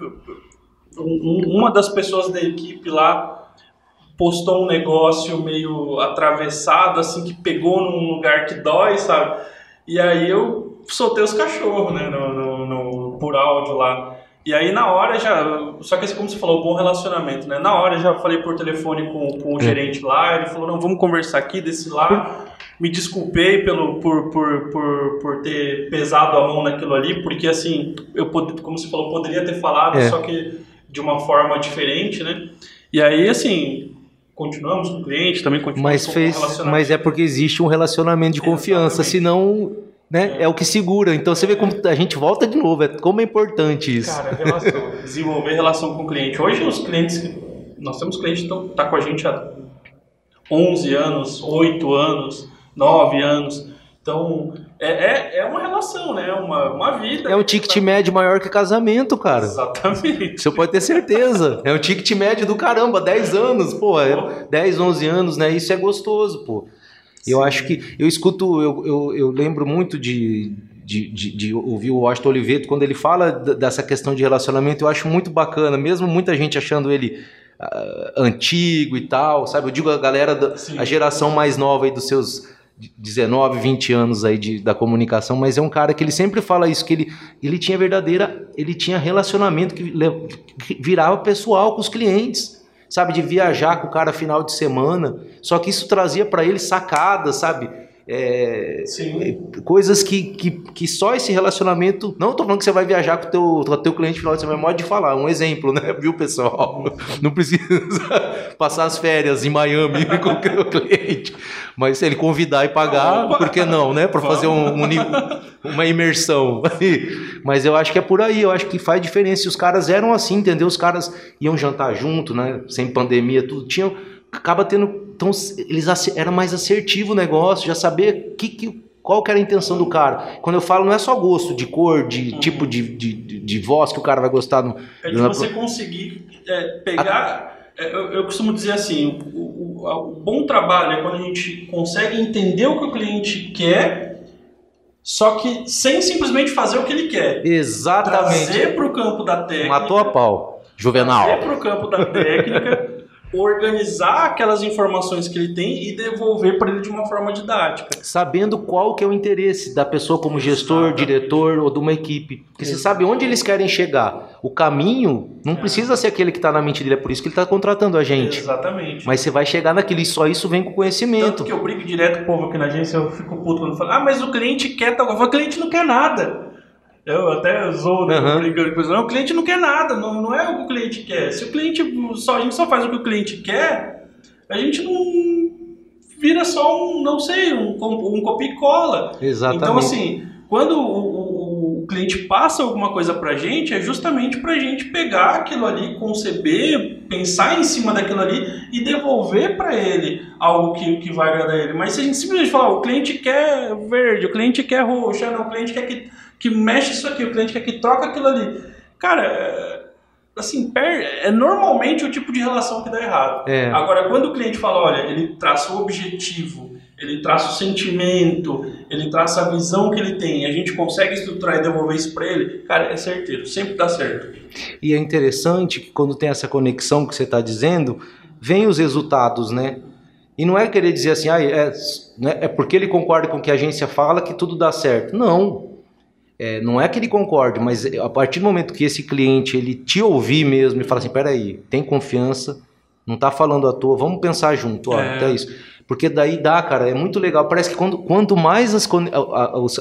uma das pessoas da equipe lá postou um negócio meio atravessado, assim, que pegou num lugar que dói, sabe? E aí eu soltei os cachorros, né, no, no, no por áudio lá. E aí na hora já, só que assim como você falou, bom relacionamento, né? Na hora já falei por telefone com, com o é. gerente lá, ele falou, não, vamos conversar aqui desse lá me desculpei pelo, por, por, por, por ter pesado a mão naquilo ali, porque assim, eu como você falou, poderia ter falado, é. só que de uma forma diferente, né? E aí, assim, continuamos com o cliente, também continuamos mas com fez, Mas é porque existe um relacionamento de confiança, Exatamente. senão né, é. é. o que segura. Então você vê como a gente volta de novo, é como é importante isso. Cara, relação, desenvolver relação com o cliente. Hoje os clientes, nós temos clientes que estão tá com a gente há 11 anos, 8 anos, nove anos. Então, é, é, é, uma relação, né? Uma, uma vida. É um ticket médio maior que casamento, cara. Exatamente. Você pode ter certeza. É um ticket médio do caramba, 10 anos, pô. É 10, 11 anos, né? Isso é gostoso, pô. Sim. Eu acho que. Eu escuto, eu, eu, eu lembro muito de, de, de, de, ouvir o Washington Oliveto quando ele fala dessa questão de relacionamento. Eu acho muito bacana, mesmo muita gente achando ele. Uh, antigo e tal, sabe? Eu digo a galera da a geração mais nova aí dos seus 19, 20 anos aí de, da comunicação, mas é um cara que ele sempre fala isso, que ele, ele tinha verdadeira, ele tinha relacionamento que, que virava pessoal com os clientes, sabe, de viajar com o cara final de semana, só que isso trazia para ele sacadas, sabe, é, coisas que, que, que só esse relacionamento. Não estou falando que você vai viajar com o teu, com teu cliente final de semana, pode falar, um exemplo, né? Viu, pessoal? Não precisa passar as férias em Miami com o cliente. Mas se ele convidar e pagar, por que não, né? Para fazer um, um, uma imersão. Mas eu acho que é por aí, eu acho que faz diferença. E os caras eram assim, entendeu? Os caras iam jantar junto, né? Sem pandemia, tudo. Tinham acaba tendo. Então, eles era mais assertivo o negócio, já saber que, que qual que era a intenção do cara. Quando eu falo, não é só gosto de cor, de uhum. tipo de, de, de, voz que o cara vai gostar. No, é de você conseguir é, pegar. É, eu, eu, costumo dizer assim: o, o, o, bom trabalho é quando a gente consegue entender o que o cliente quer, só que sem simplesmente fazer o que ele quer. Exatamente. Trazer para o campo da técnica. Matou a pau. Juvenal. Trazer para o campo da técnica organizar aquelas informações que ele tem e devolver para ele de uma forma didática. Sabendo qual que é o interesse da pessoa como gestor, Exatamente. diretor ou de uma equipe. Porque você sabe onde eles querem chegar. O caminho não é. precisa ser aquele que está na mente dele, é por isso que ele está contratando a gente. Exatamente. Mas você vai chegar naquilo e só isso vem com conhecimento. Tanto que eu brigo direto com o povo aqui na agência, eu fico puto quando falo, ah, mas o cliente quer tal coisa. O cliente não quer nada. Eu até zoo, né? Uhum. Brincando com isso. O cliente não quer nada, não, não é o que o cliente quer. Se o cliente só, a gente só faz o que o cliente quer, a gente não vira só um, não sei, um, um copia e cola. Exatamente. Então, assim, quando o, o, o cliente passa alguma coisa pra gente, é justamente pra gente pegar aquilo ali, conceber, pensar em cima daquilo ali e devolver para ele algo que, que vai agradar ele. Mas se a gente simplesmente falar, o cliente quer verde, o cliente quer roxo, não, o cliente quer que que mexe isso aqui, o cliente quer que troca aquilo ali. Cara, é, assim, é normalmente o tipo de relação que dá errado. É. Agora, quando o cliente fala, olha, ele traça o objetivo, ele traça o sentimento, ele traça a visão que ele tem, a gente consegue estruturar e devolver isso para ele, cara, é certeiro, sempre dá certo. E é interessante que quando tem essa conexão que você está dizendo, vem os resultados, né? E não é querer dizer assim, ah, é, é porque ele concorda com o que a agência fala que tudo dá certo. Não. É, não é que ele concorde, mas a partir do momento que esse cliente ele te ouvir mesmo e fala assim, peraí, tem confiança, não tá falando à toa, vamos pensar junto, ó, é. até isso. Porque daí dá, cara, é muito legal. Parece que quando, quanto mais as,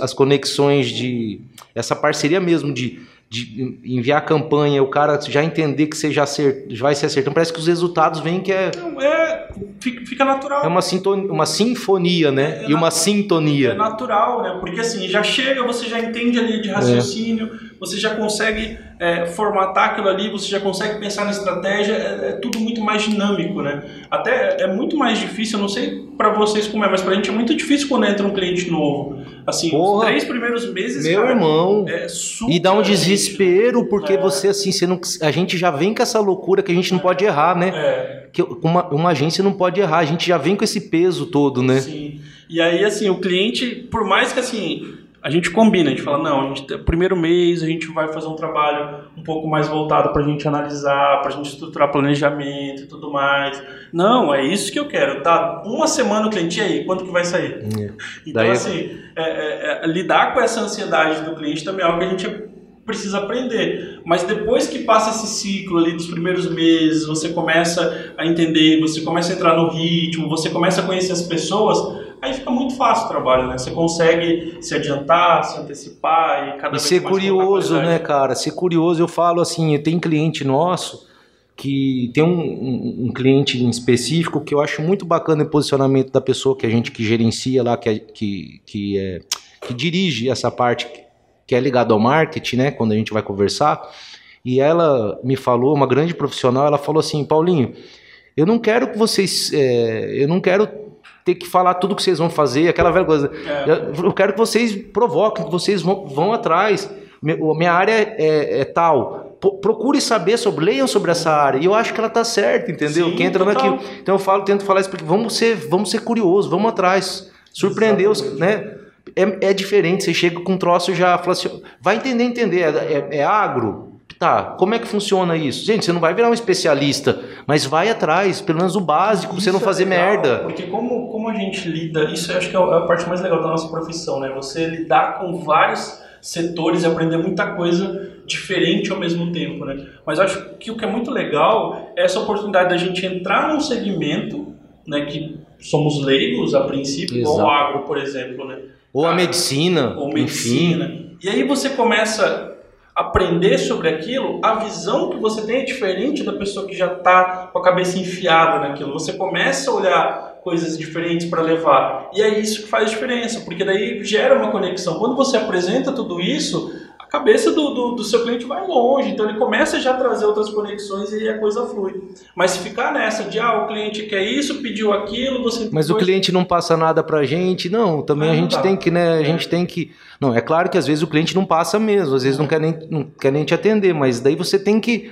as conexões de. essa parceria mesmo de de enviar a campanha, o cara já entender que você já acert, vai se acertando, parece que os resultados vêm que é. é fica natural. É uma, sintonia, uma sinfonia, né? É, e uma sintonia. É natural, né? Porque assim, já chega, você já entende ali de raciocínio, é. Você já consegue é, formatar aquilo ali, você já consegue pensar na estratégia, é, é, tudo muito mais dinâmico, né? Até é muito mais difícil, eu não sei para vocês como é, mas pra gente é muito difícil quando entra um cliente novo. Assim, Porra, os três primeiros meses, meu cara, irmão, é super e dá um desespero porque é. você assim, você não, a gente já vem com essa loucura que a gente não pode errar, né? É. Que uma, uma agência não pode errar, a gente já vem com esse peso todo, né? Sim. E aí assim, o cliente, por mais que assim, a gente combina, a gente fala, não, a gente, primeiro mês a gente vai fazer um trabalho um pouco mais voltado para a gente analisar, para a gente estruturar planejamento e tudo mais. Não, é isso que eu quero. Tá uma semana o cliente, e aí, quanto que vai sair? É. Então, Daí... assim, é, é, é, lidar com essa ansiedade do cliente também é algo que a gente precisa aprender. Mas depois que passa esse ciclo ali dos primeiros meses, você começa a entender, você começa a entrar no ritmo, você começa a conhecer as pessoas aí fica muito fácil o trabalho, né? Você consegue se adiantar, se antecipar e cada e vez ser curioso, né, cara? Ser curioso, eu falo assim, tem cliente nosso que tem um, um, um, cliente em específico que eu acho muito bacana o posicionamento da pessoa que a gente que gerencia lá, que, é, que, que, é, que dirige essa parte que é ligada ao marketing, né? Quando a gente vai conversar. E ela me falou, uma grande profissional, ela falou assim, Paulinho, eu não quero que vocês, é, eu não quero ter que falar tudo que vocês vão fazer, aquela velha coisa. É. Eu quero que vocês provoquem, que vocês vão, vão atrás. Minha área é, é tal. Procure saber sobre, leiam sobre essa área. E eu acho que ela tá certa, entendeu? Sim, Quem entra naquilo. Então eu falo, tento falar isso porque vamos ser, vamos ser curiosos, vamos atrás. Surpreender os, né? É, é diferente, você chega com um troço já fala assim, vai entender, entender. É, é, é agro, Tá, como é que funciona isso? Gente, você não vai virar um especialista, mas vai atrás, pelo menos o básico, pra você não é fazer legal, merda. Porque como, como a gente lida, isso eu acho que é, é a parte mais legal da nossa profissão, né? Você lidar com vários setores e aprender muita coisa diferente ao mesmo tempo, né? Mas acho que o que é muito legal é essa oportunidade da gente entrar num segmento, né, que somos leigos a princípio, Exato. ou o agro, por exemplo, né? Ou a medicina, ou medicina. Enfim. E aí você começa aprender sobre aquilo, a visão que você tem é diferente da pessoa que já está com a cabeça enfiada naquilo. Você começa a olhar coisas diferentes para levar. E é isso que faz diferença, porque daí gera uma conexão. Quando você apresenta tudo isso, cabeça do, do, do, seu cliente vai longe, então ele começa já a trazer outras conexões e a coisa flui. Mas se ficar nessa de, ah, o cliente quer isso, pediu aquilo, você... Mas o cliente não passa nada pra gente, não, também ah, a gente tem que, né, a é. gente tem que... Não, é claro que às vezes o cliente não passa mesmo, às vezes não quer nem, não quer nem te atender, mas daí você tem que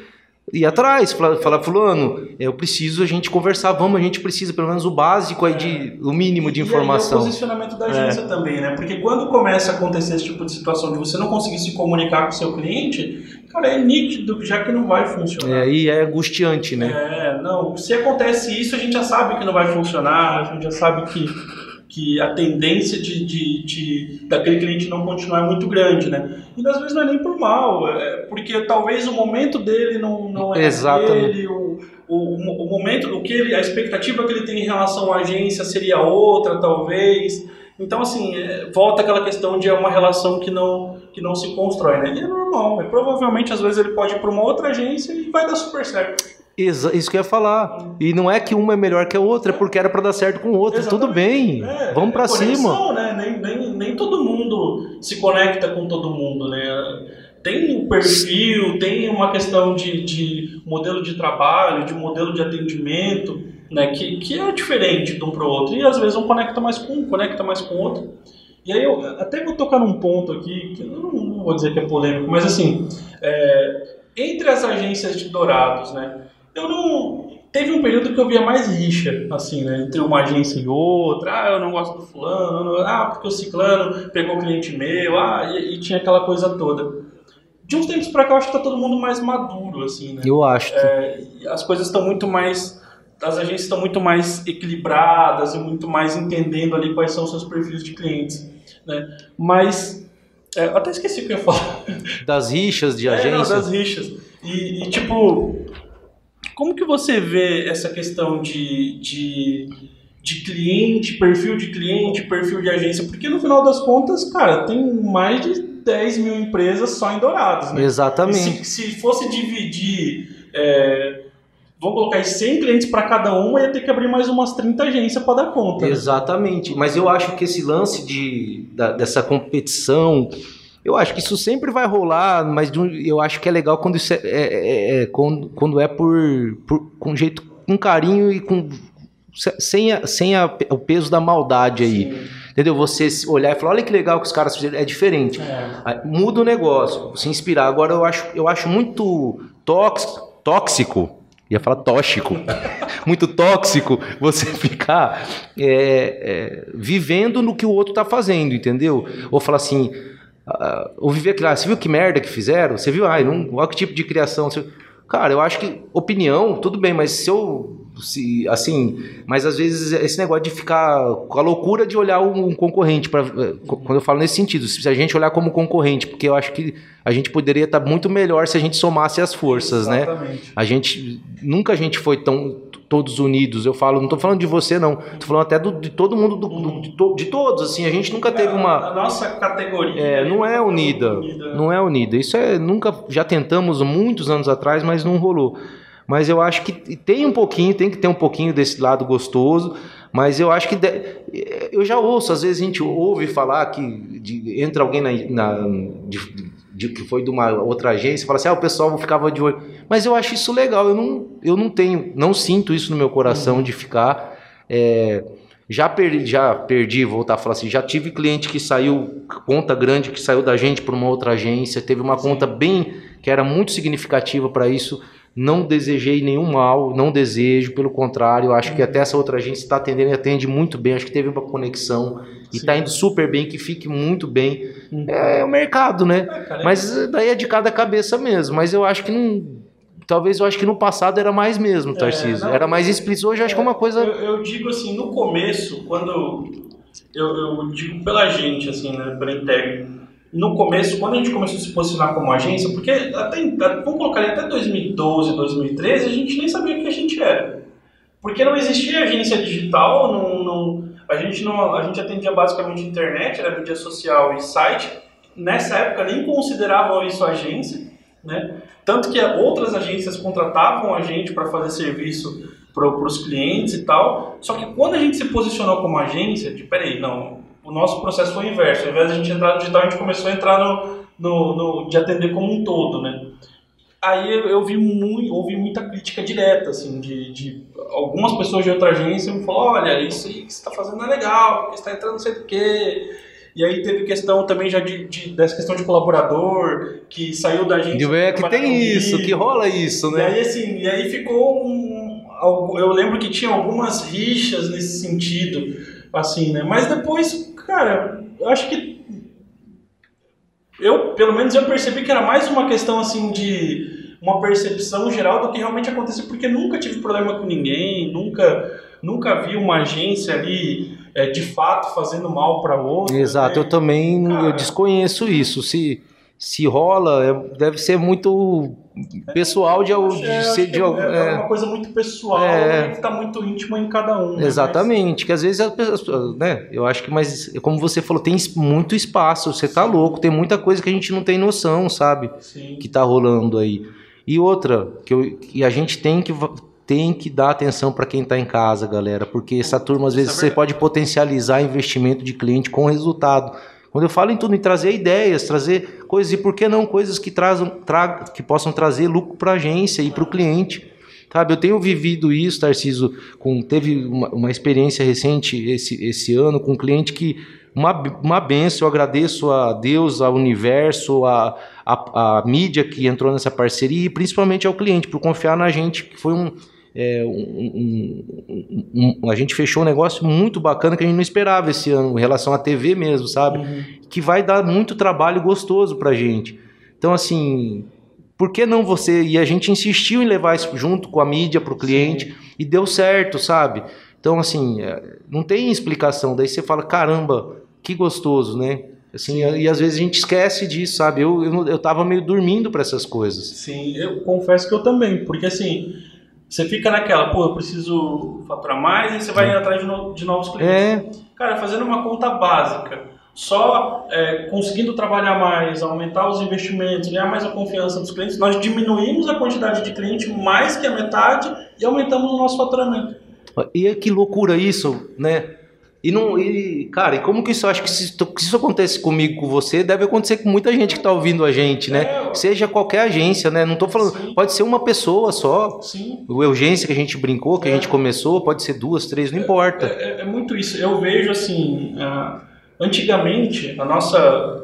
ir atrás, falar, falar fulano, eu preciso a gente conversar, vamos, a gente precisa pelo menos o básico aí de o mínimo de informação. E, é o posicionamento da agência é. também, né? Porque quando começa a acontecer esse tipo de situação de você não conseguir se comunicar com o seu cliente, cara, é nítido já que não vai funcionar. É, e é angustiante, né? É, não, se acontece isso, a gente já sabe que não vai funcionar, a gente já sabe que que a tendência de, de, de, daquele cliente não continuar é muito grande, né? E às vezes não é nem por mal, é porque talvez o momento dele não, não é Exatamente. dele, o, o, o momento, o que ele, a expectativa que ele tem em relação à agência seria outra, talvez. Então, assim, é, volta aquela questão de é uma relação que não, que não se constrói, né? E é normal, é, provavelmente às vezes ele pode ir para uma outra agência e vai dar super certo. Isso que eu ia falar. E não é que uma é melhor que a outra, é porque era para dar certo com o outro. Tudo bem. É, Vamos para cima. Né? Nem, nem, nem todo mundo se conecta com todo mundo, né? Tem um perfil, tem uma questão de, de modelo de trabalho, de modelo de atendimento, né? Que, que é diferente de um para o outro. E às vezes um conecta mais com um, conecta mais com o outro. E aí eu até vou tocar num ponto aqui, que eu não, não vou dizer que é polêmico, mas assim, é, entre as agências de Dourados, né? Eu não. Teve um período que eu via mais rixa, assim, né? Entre uma agência e outra. Ah, eu não gosto do fulano. Ah, porque o ciclano pegou cliente meu. Ah, e, e tinha aquela coisa toda. De uns tempos pra cá, eu acho que tá todo mundo mais maduro, assim, né? Eu acho. É, as coisas estão muito mais. As agências estão muito mais equilibradas e muito mais entendendo ali quais são os seus perfis de clientes, né? Mas. É, até esqueci o que eu ia falar. Das rixas de agência? É, não, das rixas. E, e tipo como que você vê essa questão de, de, de cliente, perfil de cliente, perfil de agência? Porque no final das contas, cara, tem mais de 10 mil empresas só em Dourados, né? Exatamente. Se, se, fosse dividir, é, vamos colocar aí 100 clientes para cada uma, ia ter que abrir mais umas 30 agências para dar conta. Né? Exatamente. Mas eu acho que esse lance de, da, dessa competição eu acho que isso sempre vai rolar, mas eu acho que é legal quando é, é, é, é quando, quando é por, por com jeito, com carinho e com sem, a, sem a, o peso da maldade aí. Sim. Entendeu? Você olhar e falar, olha que legal que os caras fizeram, é diferente. É. Muda o negócio, se inspirar. Agora eu acho, eu acho muito tóxico, tóxico ia falar tóxico, muito tóxico você ficar é, é, vivendo no que o outro está fazendo, entendeu? Ou falar assim, Uh, ou viver aquilo, ah, você viu que merda que fizeram? Você viu, ai, não, olha que tipo de criação. Você... Cara, eu acho que opinião, tudo bem, mas se eu. Se, assim, mas às vezes esse negócio de ficar com a loucura de olhar um concorrente, pra, eh, quando eu falo nesse sentido, se a gente olhar como concorrente, porque eu acho que a gente poderia estar muito melhor se a gente somasse as forças, né? Exatamente. né? A gente nunca a gente foi tão todos unidos. Eu falo, não estou falando de você, não. Estou falando até do, de todo mundo, do, do, de, to, de, todos. Assim, a gente nunca teve uma. A nossa categoria. É, não é unida, unida. Não é unida. Isso é. Nunca. Já tentamos muitos anos atrás, mas não rolou. Mas eu acho que tem um pouquinho, tem que ter um pouquinho desse lado gostoso. Mas eu acho que. De, eu já ouço, às vezes a gente ouve falar que de, entra alguém na, na de, de, que foi de uma outra agência, fala assim, ah, o pessoal ficava de olho. Mas eu acho isso legal, eu não, eu não tenho, não sinto isso no meu coração uhum. de ficar. É, já perdi, já perdi, voltar a falar assim, já tive cliente que saiu, conta grande que saiu da gente para uma outra agência, teve uma Sim. conta bem que era muito significativa para isso não desejei nenhum mal, não desejo, pelo contrário, acho que até essa outra agência está atendendo e atende muito bem, acho que teve uma conexão e está indo super bem, que fique muito bem. Uhum. É, é, o mercado, né? É, mas é daí é de cada cabeça mesmo. Mas eu acho que não. Talvez eu acho que no passado era mais mesmo, é, Tarcísio. É, era mais explícito. Hoje eu acho que é uma coisa. Eu, eu digo assim, no começo, quando. Eu, eu digo pela gente, assim, né? Pela Integ no começo, quando a gente começou a se posicionar como agência, porque até, vamos colocar até 2012, 2013, a gente nem sabia o que a gente era. Porque não existia agência digital, não, não, a, gente não, a gente atendia basicamente internet, era mídia social e site. Nessa época nem consideravam isso agência, né? Tanto que outras agências contratavam a gente para fazer serviço para os clientes e tal. Só que quando a gente se posicionou como agência, de peraí, não, o nosso processo foi inverso. Ao invés de a gente entrar no digital, a gente começou a entrar no, no, no, de atender como um todo, né? Aí eu, eu vi muito, ouvi muita crítica direta, assim, de, de algumas pessoas de outra agência me falaram, olha, isso aí que você está fazendo é legal, porque você está entrando não sei do quê. E aí teve questão também já de, de, dessa questão de colaborador, que saiu da gente. É que tem isso, que rola isso, né? E aí, assim, e aí ficou um. Eu lembro que tinha algumas rixas nesse sentido, assim, né? Mas depois, cara, eu acho que. Eu, pelo menos, eu percebi que era mais uma questão, assim, de uma percepção geral do que realmente aconteceu, porque nunca tive problema com ninguém, nunca, nunca vi uma agência ali é, de fato fazendo mal para outra. Exato, né? eu também Cara, eu desconheço isso. Se, se rola, é, deve ser muito pessoal de, de é, ser de é, é, uma coisa muito pessoal é, que está muito íntima em cada um. Né? Exatamente, mas... que às vezes as pessoas, né? Eu acho que, mas como você falou, tem muito espaço. Você tá louco, tem muita coisa que a gente não tem noção, sabe? Sim. Que tá rolando aí. E outra, que, eu, que a gente tem que, tem que dar atenção para quem está em casa, galera, porque essa turma, às vezes, é você pode potencializar investimento de cliente com resultado. Quando eu falo em tudo, em trazer ideias, trazer coisas, e por que não coisas que, trazam, tra, que possam trazer lucro para a agência e para o cliente. Sabe, eu tenho vivido isso, Tarciso, com, teve uma, uma experiência recente esse, esse ano com um cliente que uma, uma benção, eu agradeço a Deus, ao universo, a, a, a mídia que entrou nessa parceria e principalmente ao cliente, por confiar na gente, que foi um, é, um, um, um, a gente fechou um negócio muito bacana que a gente não esperava esse ano, em relação à TV mesmo, sabe? Uhum. Que vai dar muito trabalho gostoso pra gente. Então, assim, por que não você? E a gente insistiu em levar isso junto com a mídia pro cliente Sim. e deu certo, sabe? Então, assim, é, não tem explicação. Daí você fala, caramba, que gostoso, né? Assim, e às vezes a gente esquece disso, sabe? Eu, eu, eu tava meio dormindo para essas coisas. Sim, eu confesso que eu também, porque assim, você fica naquela, pô, eu preciso faturar mais e você vai é. atrás de, no, de, novos clientes. É. Cara, fazendo uma conta básica, só é, conseguindo trabalhar mais, aumentar os investimentos, ganhar mais a confiança dos clientes, nós diminuímos a quantidade de cliente mais que a metade e aumentamos o nosso faturamento. E que loucura isso, né? E não, e, cara, e como que isso, acho que se, isso acontece comigo, com você, deve acontecer com muita gente que está ouvindo a gente, né? É, Seja qualquer agência, né? Não estou falando, sim. pode ser uma pessoa só. Sim. O urgência que a gente brincou, que é. a gente começou, pode ser duas, três, não é, importa. É, é, é, muito isso. Eu vejo assim, uh, antigamente, a nossa,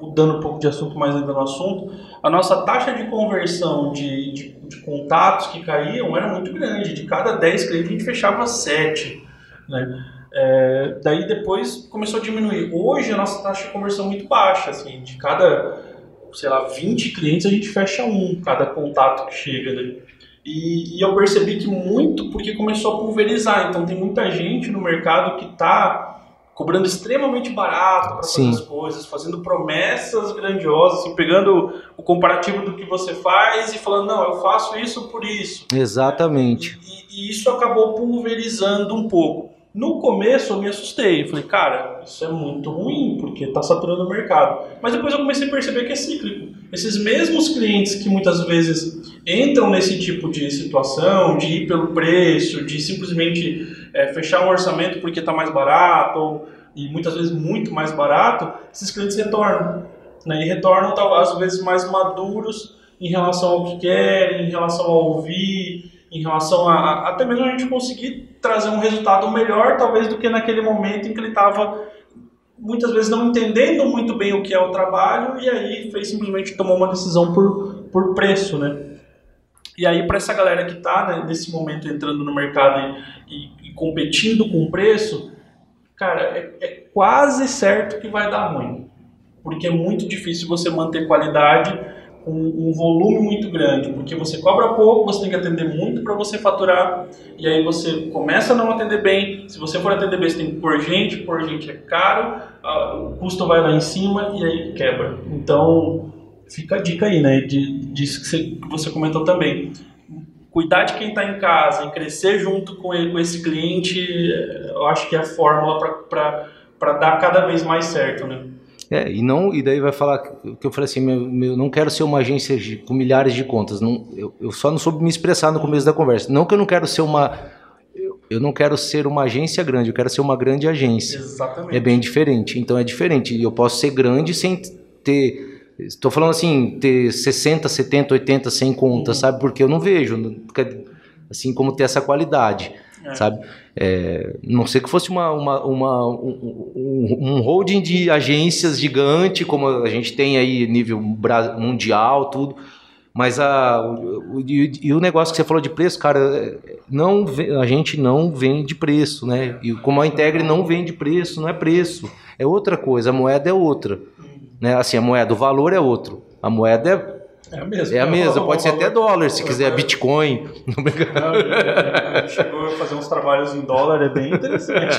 mudando um pouco de assunto, mais ainda no assunto, a nossa taxa de conversão de, de, de contatos que caíam era muito grande. De cada 10 clientes, a gente fechava 7 né? É, daí depois começou a diminuir. Hoje a nossa taxa de conversão é muito baixa, assim, de cada, sei lá, 20 clientes a gente fecha um, cada contato que chega, né? E, e eu percebi que muito porque começou a pulverizar, então tem muita gente no mercado que está cobrando extremamente barato para fazer as coisas, fazendo promessas grandiosas, assim, pegando o comparativo do que você faz e falando, não, eu faço isso por isso. Exatamente. E, e isso acabou pulverizando um pouco. No começo eu me assustei, eu falei, cara, isso é muito ruim, porque está saturando o mercado. Mas depois eu comecei a perceber que é cíclico. Esses mesmos clientes que muitas vezes entram nesse tipo de situação, de ir pelo preço, de simplesmente é, fechar um orçamento porque está mais barato, ou, e muitas vezes muito mais barato, esses clientes retornam. Né? E retornam, às vezes, mais maduros em relação ao que querem, em relação a ouvir, em relação a, a, até mesmo a gente conseguir trazer um resultado melhor, talvez, do que naquele momento em que ele estava muitas vezes não entendendo muito bem o que é o trabalho e aí fez simplesmente tomou uma decisão por, por preço, né? E aí para essa galera que está né, nesse momento entrando no mercado e, e, e competindo com preço, cara, é, é quase certo que vai dar ruim, porque é muito difícil você manter qualidade com um volume muito grande, porque você cobra pouco, você tem que atender muito para você faturar, e aí você começa a não atender bem. Se você for atender bem, você tem que pôr gente, pôr gente é caro, o custo vai lá em cima e aí quebra. Então, fica a dica aí, né? De, disso que você, que você comentou também. Cuidar de quem está em casa e crescer junto com, ele, com esse cliente, eu acho que é a fórmula para dar cada vez mais certo, né? É, e não e daí vai falar que eu falei assim, meu, meu, não quero ser uma agência de, com milhares de contas, não, eu, eu só não soube me expressar no começo da conversa. Não que eu não quero ser uma eu, eu não quero ser uma agência grande, eu quero ser uma grande agência. Exatamente. É bem diferente. Então é diferente. Eu posso ser grande sem ter. Estou falando assim, ter 60, 70, 80, 100 contas, uhum. sabe? Porque eu não vejo, assim como ter essa qualidade, é. sabe? É, não sei que fosse uma, uma, uma um, um, holding de agências gigante, como a gente tem aí nível mundial, tudo. Mas a, o, e o negócio que você falou de preço, cara, não a gente não vende preço, né? E como a Integre não vende preço, não é preço, é outra coisa, a moeda é outra. Né? Assim, a moeda, o valor é outro. A moeda é é a mesma. É a mesma, pode ser até dólar, se quiser, Bitcoin. Não, chegou a fazer uns trabalhos em dólar, é bem interessante.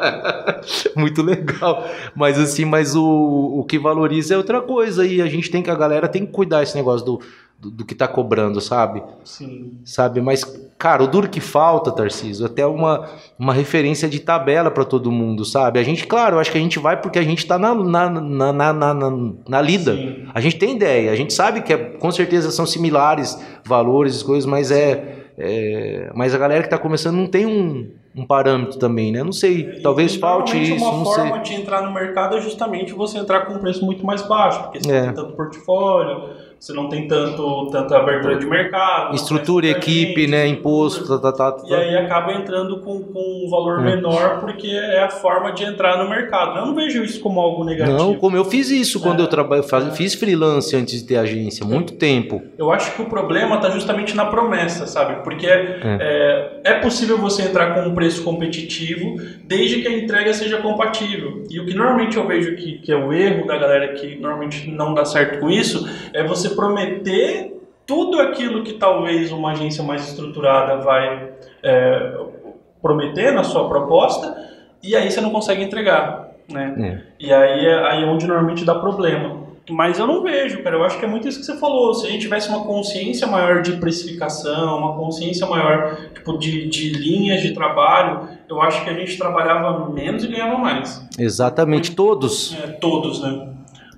Muito legal. Mas assim, mas o, o que valoriza é outra coisa. E a gente tem que, a galera tem que cuidar esse negócio do, do, do que tá cobrando, sabe? Sim. Sabe? Mas, cara, o duro que falta, Tarcísio, até uma, uma referência de tabela para todo mundo, sabe? A gente, claro, acho que a gente vai porque a gente tá na, na, na, na, na, na lida. Sim. A gente tem ideia, a gente sabe que é, com certeza são similares valores e coisas, mas é, é. Mas a galera que tá começando não tem um, um parâmetro também, né? Não sei, talvez falte isso, uma não forma de entrar no mercado é justamente você entrar com um preço muito mais baixo, porque você é. tem tanto portfólio, você não tem tanto tanta abertura de mercado. Estrutura, equipe, né? Imposto, tá, tá, tá, E aí acaba entrando com, com um valor é. menor porque é a forma de entrar no mercado. Eu não vejo isso como algo negativo. Não, como eu fiz isso quando é. eu trabalho, fiz freelance antes de ter agência, muito tempo. Eu acho que o problema está justamente na promessa, sabe? Porque é. é. é possível você entrar com um preço competitivo desde que a entrega seja compatível. E o que normalmente eu vejo que, que é o erro da galera que normalmente não dá certo com isso é você prometer tudo aquilo que talvez uma agência mais estruturada vai é, prometer na sua proposta e aí você não consegue entregar, né? É. E aí é aí é onde normalmente dá problema. Mas eu não vejo, cara. Eu acho que é muito isso que você falou. Se a gente tivesse uma consciência maior de precificação, uma consciência maior tipo, de, de linhas de trabalho, eu acho que a gente trabalhava menos e ganhava mais. Exatamente, todos. É, todos, né?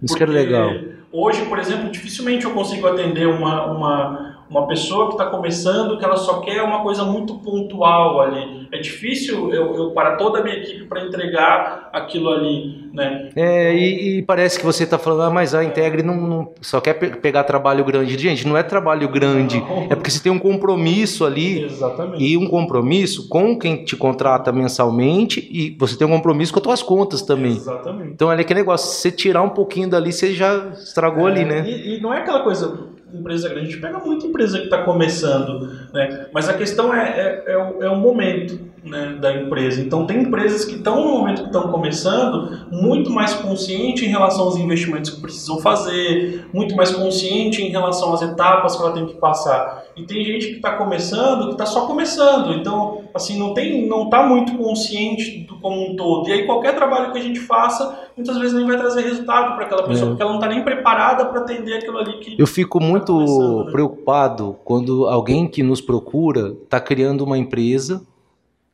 Isso Porque, que era legal. Hoje, por exemplo, dificilmente eu consigo atender uma, uma, uma pessoa que está começando, que ela só quer uma coisa muito pontual ali. É difícil eu, eu para toda a minha equipe para entregar aquilo ali, né? É, e, e parece que você está falando, ah, mas a Integre não, não, só quer pe pegar trabalho grande. Gente, não é trabalho grande, não. é porque você tem um compromisso ali. Exatamente. E um compromisso com quem te contrata mensalmente e você tem um compromisso com as suas contas também. Exatamente. Então, é aquele negócio, se você tirar um pouquinho dali, você já estragou é, ali, né? E, e não é aquela coisa empresa grande, a gente pega muita empresa que está começando, né? mas a questão é, é, é, o, é o momento né, da empresa. Então, tem empresas que estão no momento que estão começando muito mais consciente em relação aos investimentos que precisam fazer, muito mais consciente em relação às etapas que ela tem que passar. E tem gente que está começando que está só começando, então assim não tem, não está muito consciente do como um todo. E aí qualquer trabalho que a gente faça muitas vezes nem vai trazer resultado para aquela pessoa, é. porque ela não está nem preparada para atender aquilo ali que. Eu fico tá muito né? preocupado quando alguém que nos procura está criando uma empresa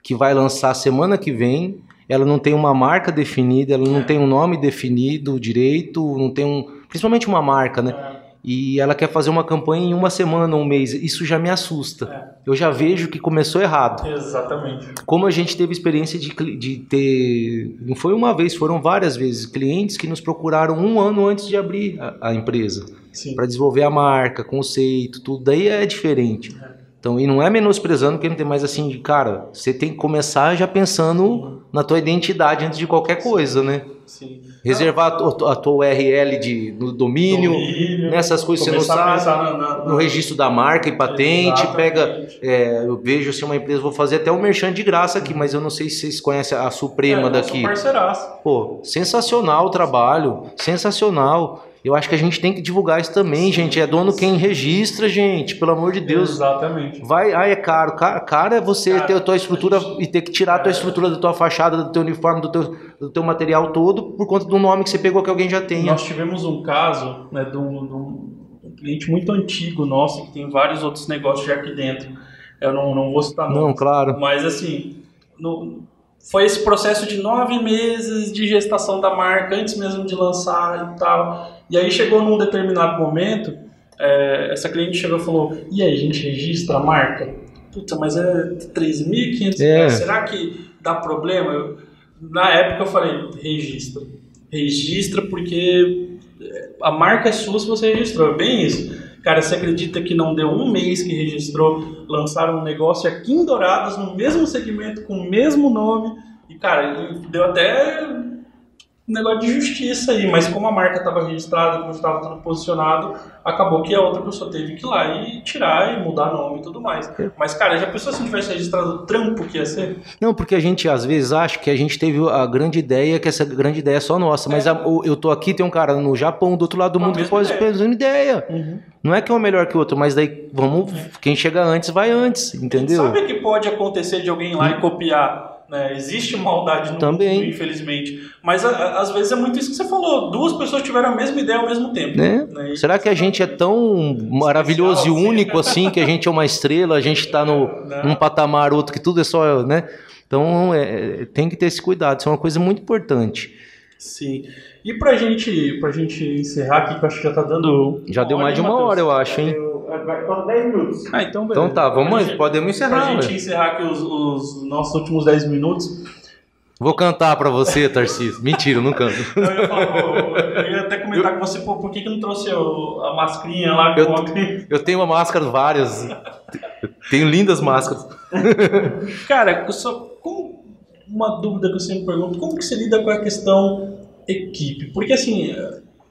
que vai lançar semana que vem, ela não tem uma marca definida, ela não tem um nome definido direito, não tem um. Principalmente uma marca, né? E ela quer fazer uma campanha em uma semana, um mês. Isso já me assusta. É. Eu já vejo que começou errado. Exatamente. Como a gente teve experiência de, de ter. Não foi uma vez, foram várias vezes. Clientes que nos procuraram um ano antes de abrir a, a empresa. Para desenvolver a marca, conceito, tudo. Daí é diferente. É. Então, e não é menosprezando que não tem mais assim, de, cara, você tem que começar já pensando na tua identidade antes de qualquer coisa, né? Sim. Reservar a, a tua URL de, no domínio, domínio nessas coisas que você não sabe, na, na, no registro da marca e patente, Exatamente. pega, é, eu vejo assim uma empresa, vou fazer até um merchan de graça aqui, mas eu não sei se vocês conhecem a Suprema é, daqui. Pô, sensacional o trabalho, sensacional. Eu acho que a gente tem que divulgar isso também, Sim. gente. É dono quem registra, gente. Pelo amor de Deus. Exatamente. Vai, ai, é caro. Cara, é você cara, ter a tua estrutura gente... e ter que tirar a tua é. estrutura da tua fachada, do teu uniforme, do teu, do teu material todo, por conta do nome que você pegou que alguém já tem. Nós tivemos um caso né, de, um, de um cliente muito antigo nosso, que tem vários outros negócios já aqui dentro. Eu não, não vou citar Não, claro. Mas assim, no, foi esse processo de nove meses de gestação da marca, antes mesmo de lançar e tal. E aí chegou num determinado momento, é, essa cliente chegou e falou: E aí, a gente registra a marca? Puta, mas é 3.500 é. será que dá problema? Eu, na época eu falei: registra. Registra porque a marca é sua se você registrou, é bem isso. Cara, você acredita que não deu um mês que registrou, lançaram um negócio aqui em Dourados, no mesmo segmento, com o mesmo nome, e cara, deu até um negócio de justiça aí, mas como a marca estava registrada, como estava tudo posicionado, acabou que a outra pessoa teve que ir lá e tirar e mudar nome e tudo mais. Mas, cara, já pensou se não tivesse registrado o trampo que ia ser? Não, porque a gente às vezes acha que a gente teve a grande ideia, que essa grande ideia é só nossa, mas é. a, eu tô aqui, tem um cara no Japão, do outro lado do mundo, que pode ter a mesma ideia. Uhum. Não é que um é melhor que o outro, mas daí vamos, quem chega antes vai antes, entendeu? Sabe que pode acontecer de alguém lá e copiar né? Existe maldade no Também. mundo, infelizmente. Mas a, às vezes é muito isso que você falou. Duas pessoas tiveram a mesma ideia ao mesmo tempo. Né? Né? Será que a gente é tão maravilhoso e único assim, que a gente é uma estrela, a gente está num patamar outro, que tudo é só. Né? Então é, tem que ter esse cuidado, isso é uma coisa muito importante. Sim. E pra gente, pra gente encerrar aqui, que eu acho que já tá dando. Já deu mais de uma hora, eu acho, hein? Vai, falta 10 minutos. Ah, então beleza. Então tá, vamos, gente, podemos encerrar. Pra gente encerrar aqui os, os nossos últimos 10 minutos. Vou cantar pra você, Tarcísio. Mentira, não canto. eu, ia falar, eu ia até comentar com você, pô, por que, que não trouxe a mascarinha lá? Eu, eu tenho uma máscara, várias. tenho lindas máscaras. Cara, só como uma dúvida que eu sempre pergunto, como que você lida com a questão equipe? Porque assim,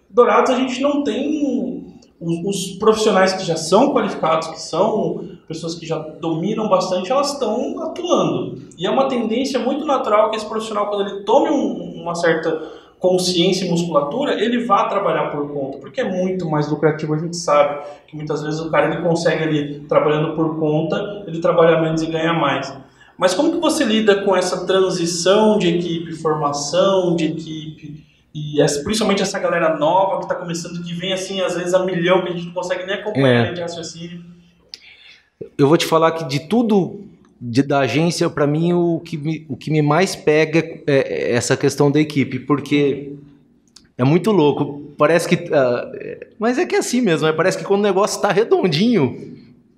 Dourados a gente não tem os, profissionais que já são qualificados, que são pessoas que já dominam bastante, elas estão atuando. E é uma tendência muito natural que esse profissional, quando ele tome um, uma certa consciência e musculatura, ele vá trabalhar por conta, porque é muito mais lucrativo, a gente sabe que muitas vezes o cara ele consegue ali trabalhando por conta, ele trabalha menos e ganha mais. Mas como que você lida com essa transição de equipe, formação de equipe, e essa, principalmente essa galera nova que está começando, que vem assim, às vezes a milhão, que a gente não consegue nem acompanhar é. de raciocínio. Eu vou te falar que de tudo de, da agência, para mim, o que, me, o que me mais pega é, é, essa questão da equipe, porque é muito louco. Parece que. Uh, mas é que é assim mesmo, né? parece que quando o negócio está redondinho.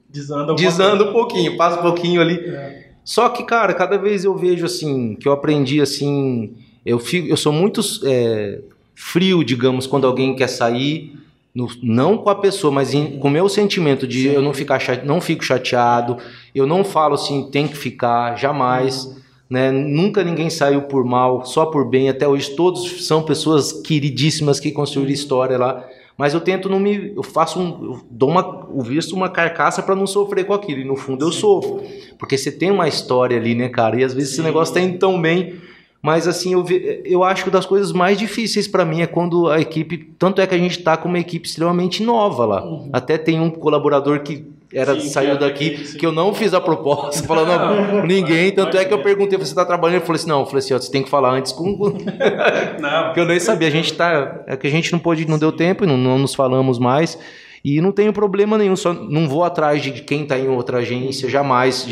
Desanda, desanda um pouquinho, passa um pouquinho ali. É. Só que, cara, cada vez eu vejo assim, que eu aprendi assim eu, fico, eu sou muito é, frio, digamos, quando alguém quer sair, no, não com a pessoa, mas em, com o meu sentimento de Sim. eu não, ficar chate, não fico chateado, eu não falo assim, tem que ficar, jamais. Uhum. Né? Nunca ninguém saiu por mal, só por bem. Até hoje todos são pessoas queridíssimas que construíram história lá. Mas eu tento não me. Eu faço um. Eu dou uma. Eu visto uma carcaça para não sofrer com aquilo. E no fundo eu sofro. Porque você tem uma história ali, né, cara? E às vezes Sim. esse negócio tá indo tão bem mas assim, eu, eu acho que das coisas mais difíceis para mim é quando a equipe. Tanto é que a gente está com uma equipe extremamente nova lá. Uhum. Até tem um colaborador que era sim, saiu daqui, sim. que eu não fiz a proposta, falando não, ninguém, tanto é que eu perguntei, você está trabalhando? Ele falou assim, não, eu falei assim, ó, você tem que falar antes com... não. Porque eu nem sabia, a gente tá, é que a gente não pôde, não deu tempo, não, não nos falamos mais, e não tenho problema nenhum, só não vou atrás de quem está em outra agência, jamais,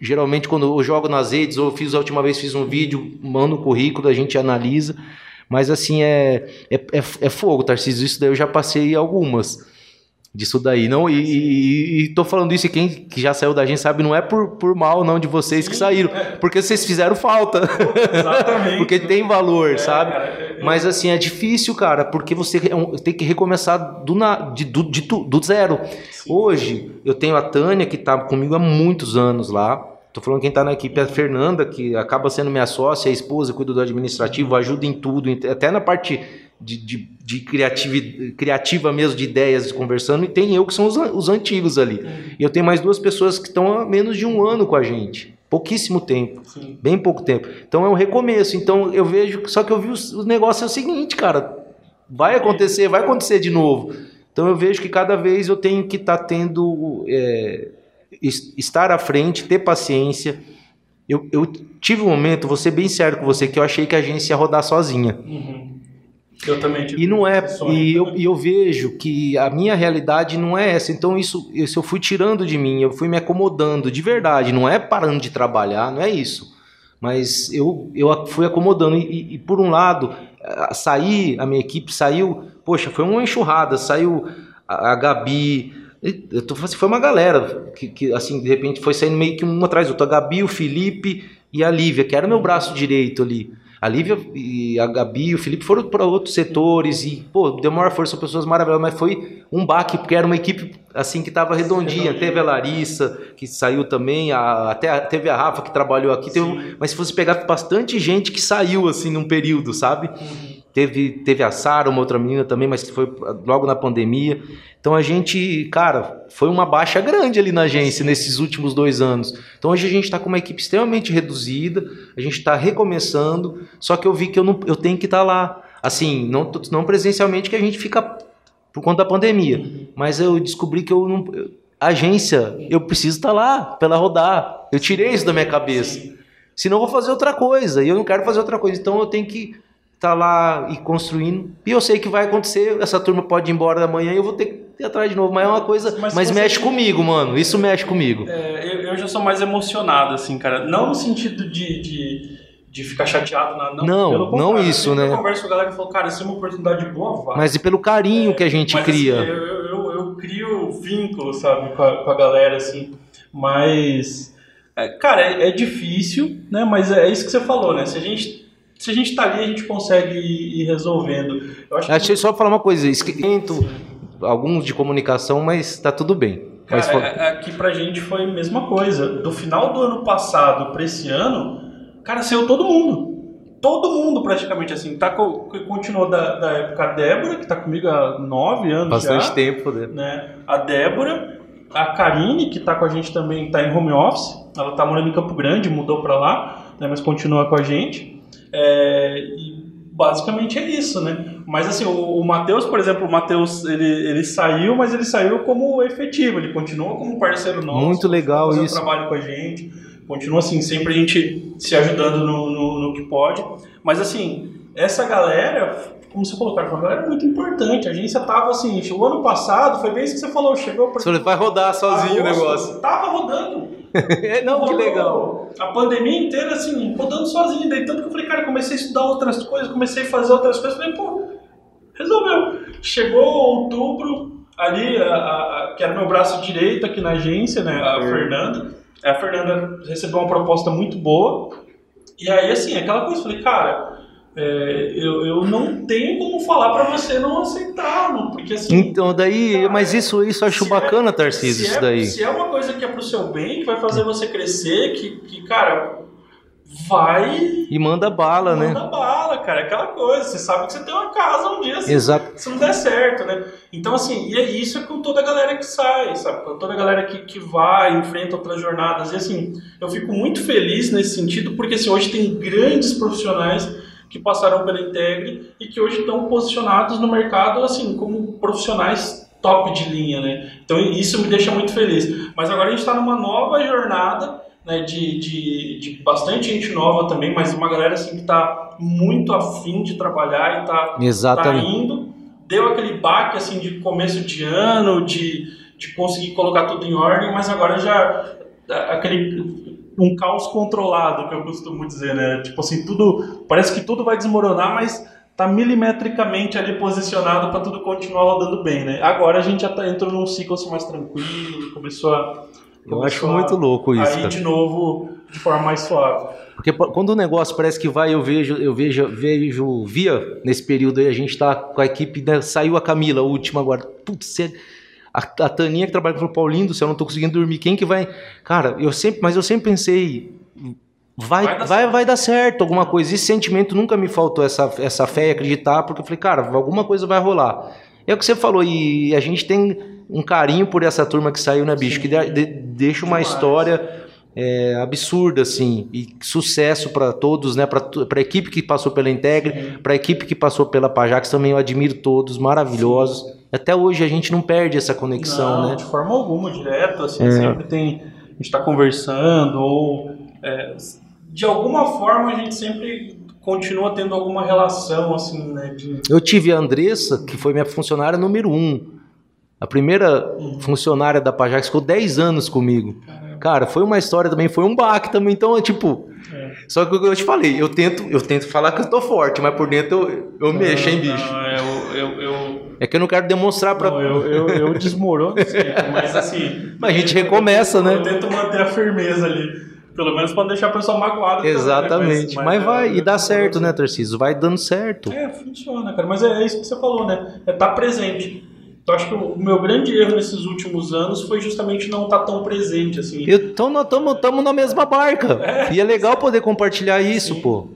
geralmente quando eu jogo nas redes, ou fiz a última vez fiz um vídeo, mando o um currículo, a gente analisa. Mas assim, é, é, é, é fogo, Tarcísio. Isso daí eu já passei algumas disso daí. Não, e, e, e tô falando isso e quem que já saiu da gente sabe, não é por, por mal não de vocês Sim, que saíram, é. porque vocês fizeram falta. Exatamente. porque tem valor, é, sabe? Cara, é, é, Mas assim, é difícil, cara, porque você é tem que recomeçar do, na, de, do, de, do zero. Sim. Hoje, eu tenho a Tânia, que tá comigo há muitos anos lá. Tô falando quem tá na equipe é a Fernanda, que acaba sendo minha sócia, a esposa, cuida do administrativo, ajuda em tudo, até na parte de, de, de criativa, criativa mesmo, de ideias, conversando, e tem eu que são os, os antigos ali. E eu tenho mais duas pessoas que estão há menos de um ano com a gente. Pouquíssimo tempo. Sim. Bem pouco tempo. Então é um recomeço. Então eu vejo. Só que eu vi o, o negócio é o seguinte, cara. Vai acontecer, vai acontecer de novo. Então eu vejo que cada vez eu tenho que estar tá tendo. É, estar à frente, ter paciência. Eu, eu, tive um momento, vou ser bem sério com você, que eu achei que a agência ia rodar sozinha. Uhum. Eu também tive E não é, e eu, e eu vejo que a minha realidade não é essa. Então isso, isso eu fui tirando de mim, eu fui me acomodando de verdade. Não é parando de trabalhar, não é isso. Mas eu, eu fui acomodando. E, e, por um lado, sair, a minha equipe saiu, poxa, foi uma enxurrada. Saiu a Gabi, eu tô, assim, foi uma galera que, que, assim, de repente foi saindo meio que um atrás do outro. A Gabi, o Felipe e a Lívia, que era meu braço direito ali. A Lívia e a Gabi e o Felipe foram para outros setores e, pô, deu maior força, pessoas maravilhosas, mas foi um baque, porque era uma equipe, assim, que estava redondinha. Teve a Larissa, que saiu também, a, até a, teve a Rafa, que trabalhou aqui, teve, mas se você pegar bastante gente que saiu, assim, num período, sabe? Uhum. Teve, teve a Sara, uma outra menina também, mas foi logo na pandemia. Então a gente, cara, foi uma baixa grande ali na agência nesses últimos dois anos. Então hoje a gente está com uma equipe extremamente reduzida, a gente está recomeçando, só que eu vi que eu, não, eu tenho que estar tá lá. Assim, não, não presencialmente, que a gente fica por conta da pandemia. Mas eu descobri que eu não. agência, eu preciso estar tá lá para ela rodar. Eu tirei isso da minha cabeça. Senão eu vou fazer outra coisa. E eu não quero fazer outra coisa. Então eu tenho que tá lá e construindo. E eu sei que vai acontecer, essa turma pode ir embora amanhã e eu vou ter que ir atrás de novo. Mas é uma coisa. Mas, mas mexe você... comigo, mano. Isso mexe comigo. É, eu, eu, já sou mais emocionado, assim, cara. Não no sentido de. de... de ficar chateado, não. Não, não isso, né? Eu converso com a galera e falo, cara, isso é uma oportunidade boa, vai. Mas e pelo carinho é, que a gente mas, cria. Assim, eu, eu, eu, crio vínculo, sabe, com a, com a galera, assim. Mas. É, cara, é, é, difícil, né? Mas é isso que você falou, né? Se a gente se a gente está ali, a gente consegue ir, resolvendo. Eu acho Achei que... só falar uma coisa, esquento alguns de comunicação, mas está tudo bem. Cara, mas é, aqui pra gente foi a mesma coisa. Do final do ano passado para esse ano, cara, saiu todo mundo. Todo mundo praticamente assim. Tá, continuou da, da época a Débora, que está comigo há nove anos Bastante já, tempo, né? né? A Débora, a Karine, que está com a gente também, está em home office. Ela está morando em Campo Grande, mudou para lá, né? mas continua com a gente. É, e basicamente é isso, né? Mas assim, o, o Matheus, por exemplo, o Matheus, ele, ele saiu, mas ele saiu como efetivo, ele continua como parceiro nosso. Muito legal isso. trabalho com a gente, continua assim, sempre a gente se ajudando no, no, no que pode. Mas assim, essa galera como você foi uma galera muito importante. A agência tava assim, o ano passado, foi bem isso que você falou, chegou... Você vai rodar sozinho o negócio. Tava rodando. é, não, que legal. A pandemia inteira, assim, rodando sozinho. Daí tanto que eu falei, cara, comecei a estudar outras coisas, comecei a fazer outras coisas. Falei, pô, resolveu. Chegou outubro, ali, a, a, que era meu braço direito aqui na agência, né, a é. Fernanda. A Fernanda recebeu uma proposta muito boa. E aí, assim, aquela coisa, falei, cara, é, eu, eu não tenho como falar para você não aceitar, não, porque assim. Então, daí, cara, mas isso, isso eu acho bacana, é, Tarcísio, isso é, daí. Se é uma coisa que é pro seu bem, que vai fazer você crescer, que, que cara, vai. E manda bala, manda né? Manda bala, cara, aquela coisa. Você sabe que você tem uma casa um dia se, Exato. se não der certo, né? Então, assim, e é isso é com toda a galera que sai, sabe? Com toda a galera que, que vai, enfrenta outras jornadas. E assim, eu fico muito feliz nesse sentido, porque assim, hoje tem grandes profissionais que passaram pela Integre e que hoje estão posicionados no mercado assim como profissionais top de linha, né? Então isso me deixa muito feliz. Mas agora a gente está numa nova jornada né, de, de, de, bastante gente nova também, mas uma galera assim que está muito afim de trabalhar e está tá indo. Deu aquele baque assim de começo de ano, de, de conseguir colocar tudo em ordem, mas agora já aquele um caos controlado, que eu costumo dizer, né? Tipo assim, tudo parece que tudo vai desmoronar, mas tá milimetricamente ali posicionado para tudo continuar rodando bem, né? Agora a gente já tá, entrou num ciclo assim, mais tranquilo, começou a eu acho muito louco isso. Aí de novo de forma mais suave. Porque quando o negócio parece que vai, eu vejo, eu vejo, vejo via nesse período aí a gente tá com a equipe, né? saiu a Camila, a última agora. Putz, é a, a Taninha que trabalha com o Paulinho do céu, eu não tô conseguindo dormir. Quem que vai. Cara, eu sempre, mas eu sempre pensei. Vai, vai, dar, vai, certo. vai dar certo alguma coisa. Esse sentimento nunca me faltou, essa, essa fé e acreditar, porque eu falei, cara, alguma coisa vai rolar. É o que você falou, e a gente tem um carinho por essa turma que saiu, né, bicho? Sim. Que de, de, deixa uma Demais. história é, absurda, assim, e sucesso para todos, né? Para a equipe que passou pela Integre, para a equipe que passou pela Pajax, também eu admiro todos, maravilhosos. Sim. Até hoje a gente não perde essa conexão, não, né? De forma alguma, direto, assim, é. sempre tem. A gente está conversando, ou é, de alguma forma a gente sempre continua tendo alguma relação, assim, né? De... Eu tive a Andressa, que foi minha funcionária número um. A primeira uhum. funcionária da Pajax ficou 10 anos comigo. Caramba. Cara, foi uma história também, foi um baque também. Então, é tipo. É. Só que eu te falei, eu tento, eu tento falar que eu tô forte, mas por dentro eu, eu mexo, hein, bicho? Não, eu, eu, eu é que eu não quero demonstrar para. Eu, eu, eu desmorono mas assim. Mas a gente recomeça, eu, né? Eu tento manter a firmeza ali. Pelo menos para não deixar a pessoa magoada. Exatamente. Também, mas, mas, vai, é, e dá certo, né, Tarcísio? Vai dando certo. É, funciona, cara. Mas é, é isso que você falou, né? É estar tá presente. Eu acho que o meu grande erro nesses últimos anos foi justamente não estar tá tão presente, assim. Então nós estamos na mesma barca. É. E é legal poder compartilhar isso, Sim. pô.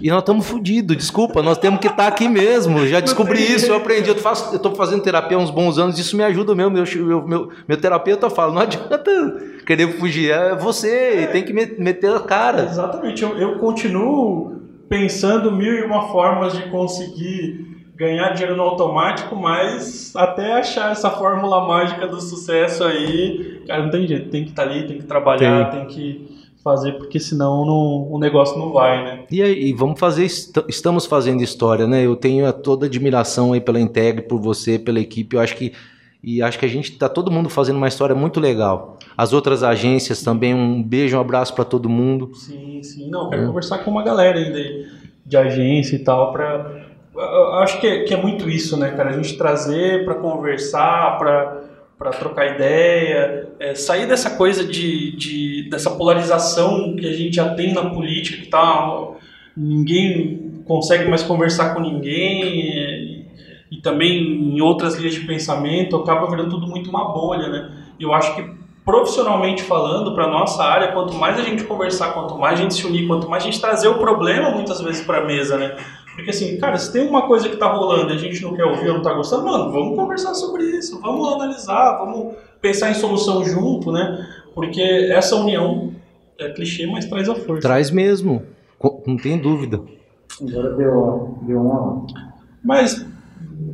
E nós estamos fodidos, desculpa, nós temos que estar tá aqui mesmo. Já descobri isso, eu aprendi. Eu, faço, eu tô fazendo terapia há uns bons anos, isso me ajuda mesmo. Meu, meu, meu terapeuta fala: não adianta querer fugir, é você, tem que meter a cara. Exatamente, eu, eu continuo pensando mil e uma formas de conseguir ganhar dinheiro no automático, mas até achar essa fórmula mágica do sucesso aí, cara, não tem jeito, tem que estar tá ali, tem que trabalhar, tem, tem que fazer, porque senão não, o negócio não vai, né? E aí, vamos fazer, estamos fazendo história, né? Eu tenho toda admiração aí pela Integre, por você, pela equipe, eu acho que e acho que a gente está todo mundo fazendo uma história muito legal. As outras agências também, um beijo, um abraço para todo mundo. Sim, sim. Não, quero é. conversar com uma galera de, de agência e tal para acho que é, que é muito isso, né, cara? A gente trazer para conversar, para trocar ideia, é, sair dessa coisa de, de, dessa polarização que a gente já tem na política, que tá, ninguém consegue mais conversar com ninguém, e, e também em outras linhas de pensamento, acaba virando tudo muito uma bolha, né? Eu acho que profissionalmente falando, para nossa área, quanto mais a gente conversar, quanto mais a gente se unir, quanto mais a gente trazer o problema muitas vezes para a mesa, né? Porque assim, cara, se tem uma coisa que tá rolando e a gente não quer ouvir ou não tá gostando, mano, vamos conversar sobre isso, vamos analisar, vamos pensar em solução junto, né? Porque essa união é clichê, mas traz a força. Traz mesmo, não tem dúvida. Agora deu, deu uma. Mas,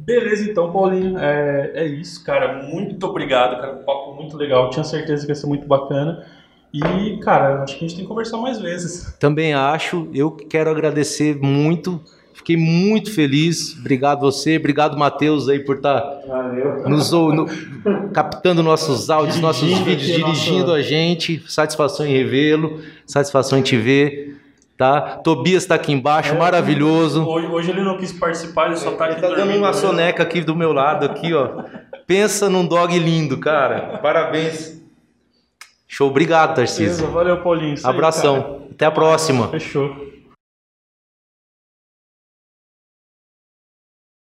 beleza então, Paulinho. É, é isso, cara. Muito obrigado, cara. Um papo muito legal. Tinha certeza que ia ser muito bacana. E, cara, acho que a gente tem que conversar mais vezes. Também acho. Eu quero agradecer muito Fiquei muito feliz. Obrigado você, obrigado Matheus aí por estar tá nos no, captando nossos áudios, nossos vídeos, dirigindo a gente. Satisfação em revê-lo, satisfação em te ver. Tá? Tobias está aqui embaixo, é, maravilhoso. Hoje, hoje, ele não quis participar, ele só está aqui. Ele tá dando uma soneca aqui do meu lado, aqui, ó. Pensa num dog lindo, cara. Parabéns. Show, obrigado, Tarcísio. Valeu, Paulinho. Abração. Aí, Até a próxima. Fechou.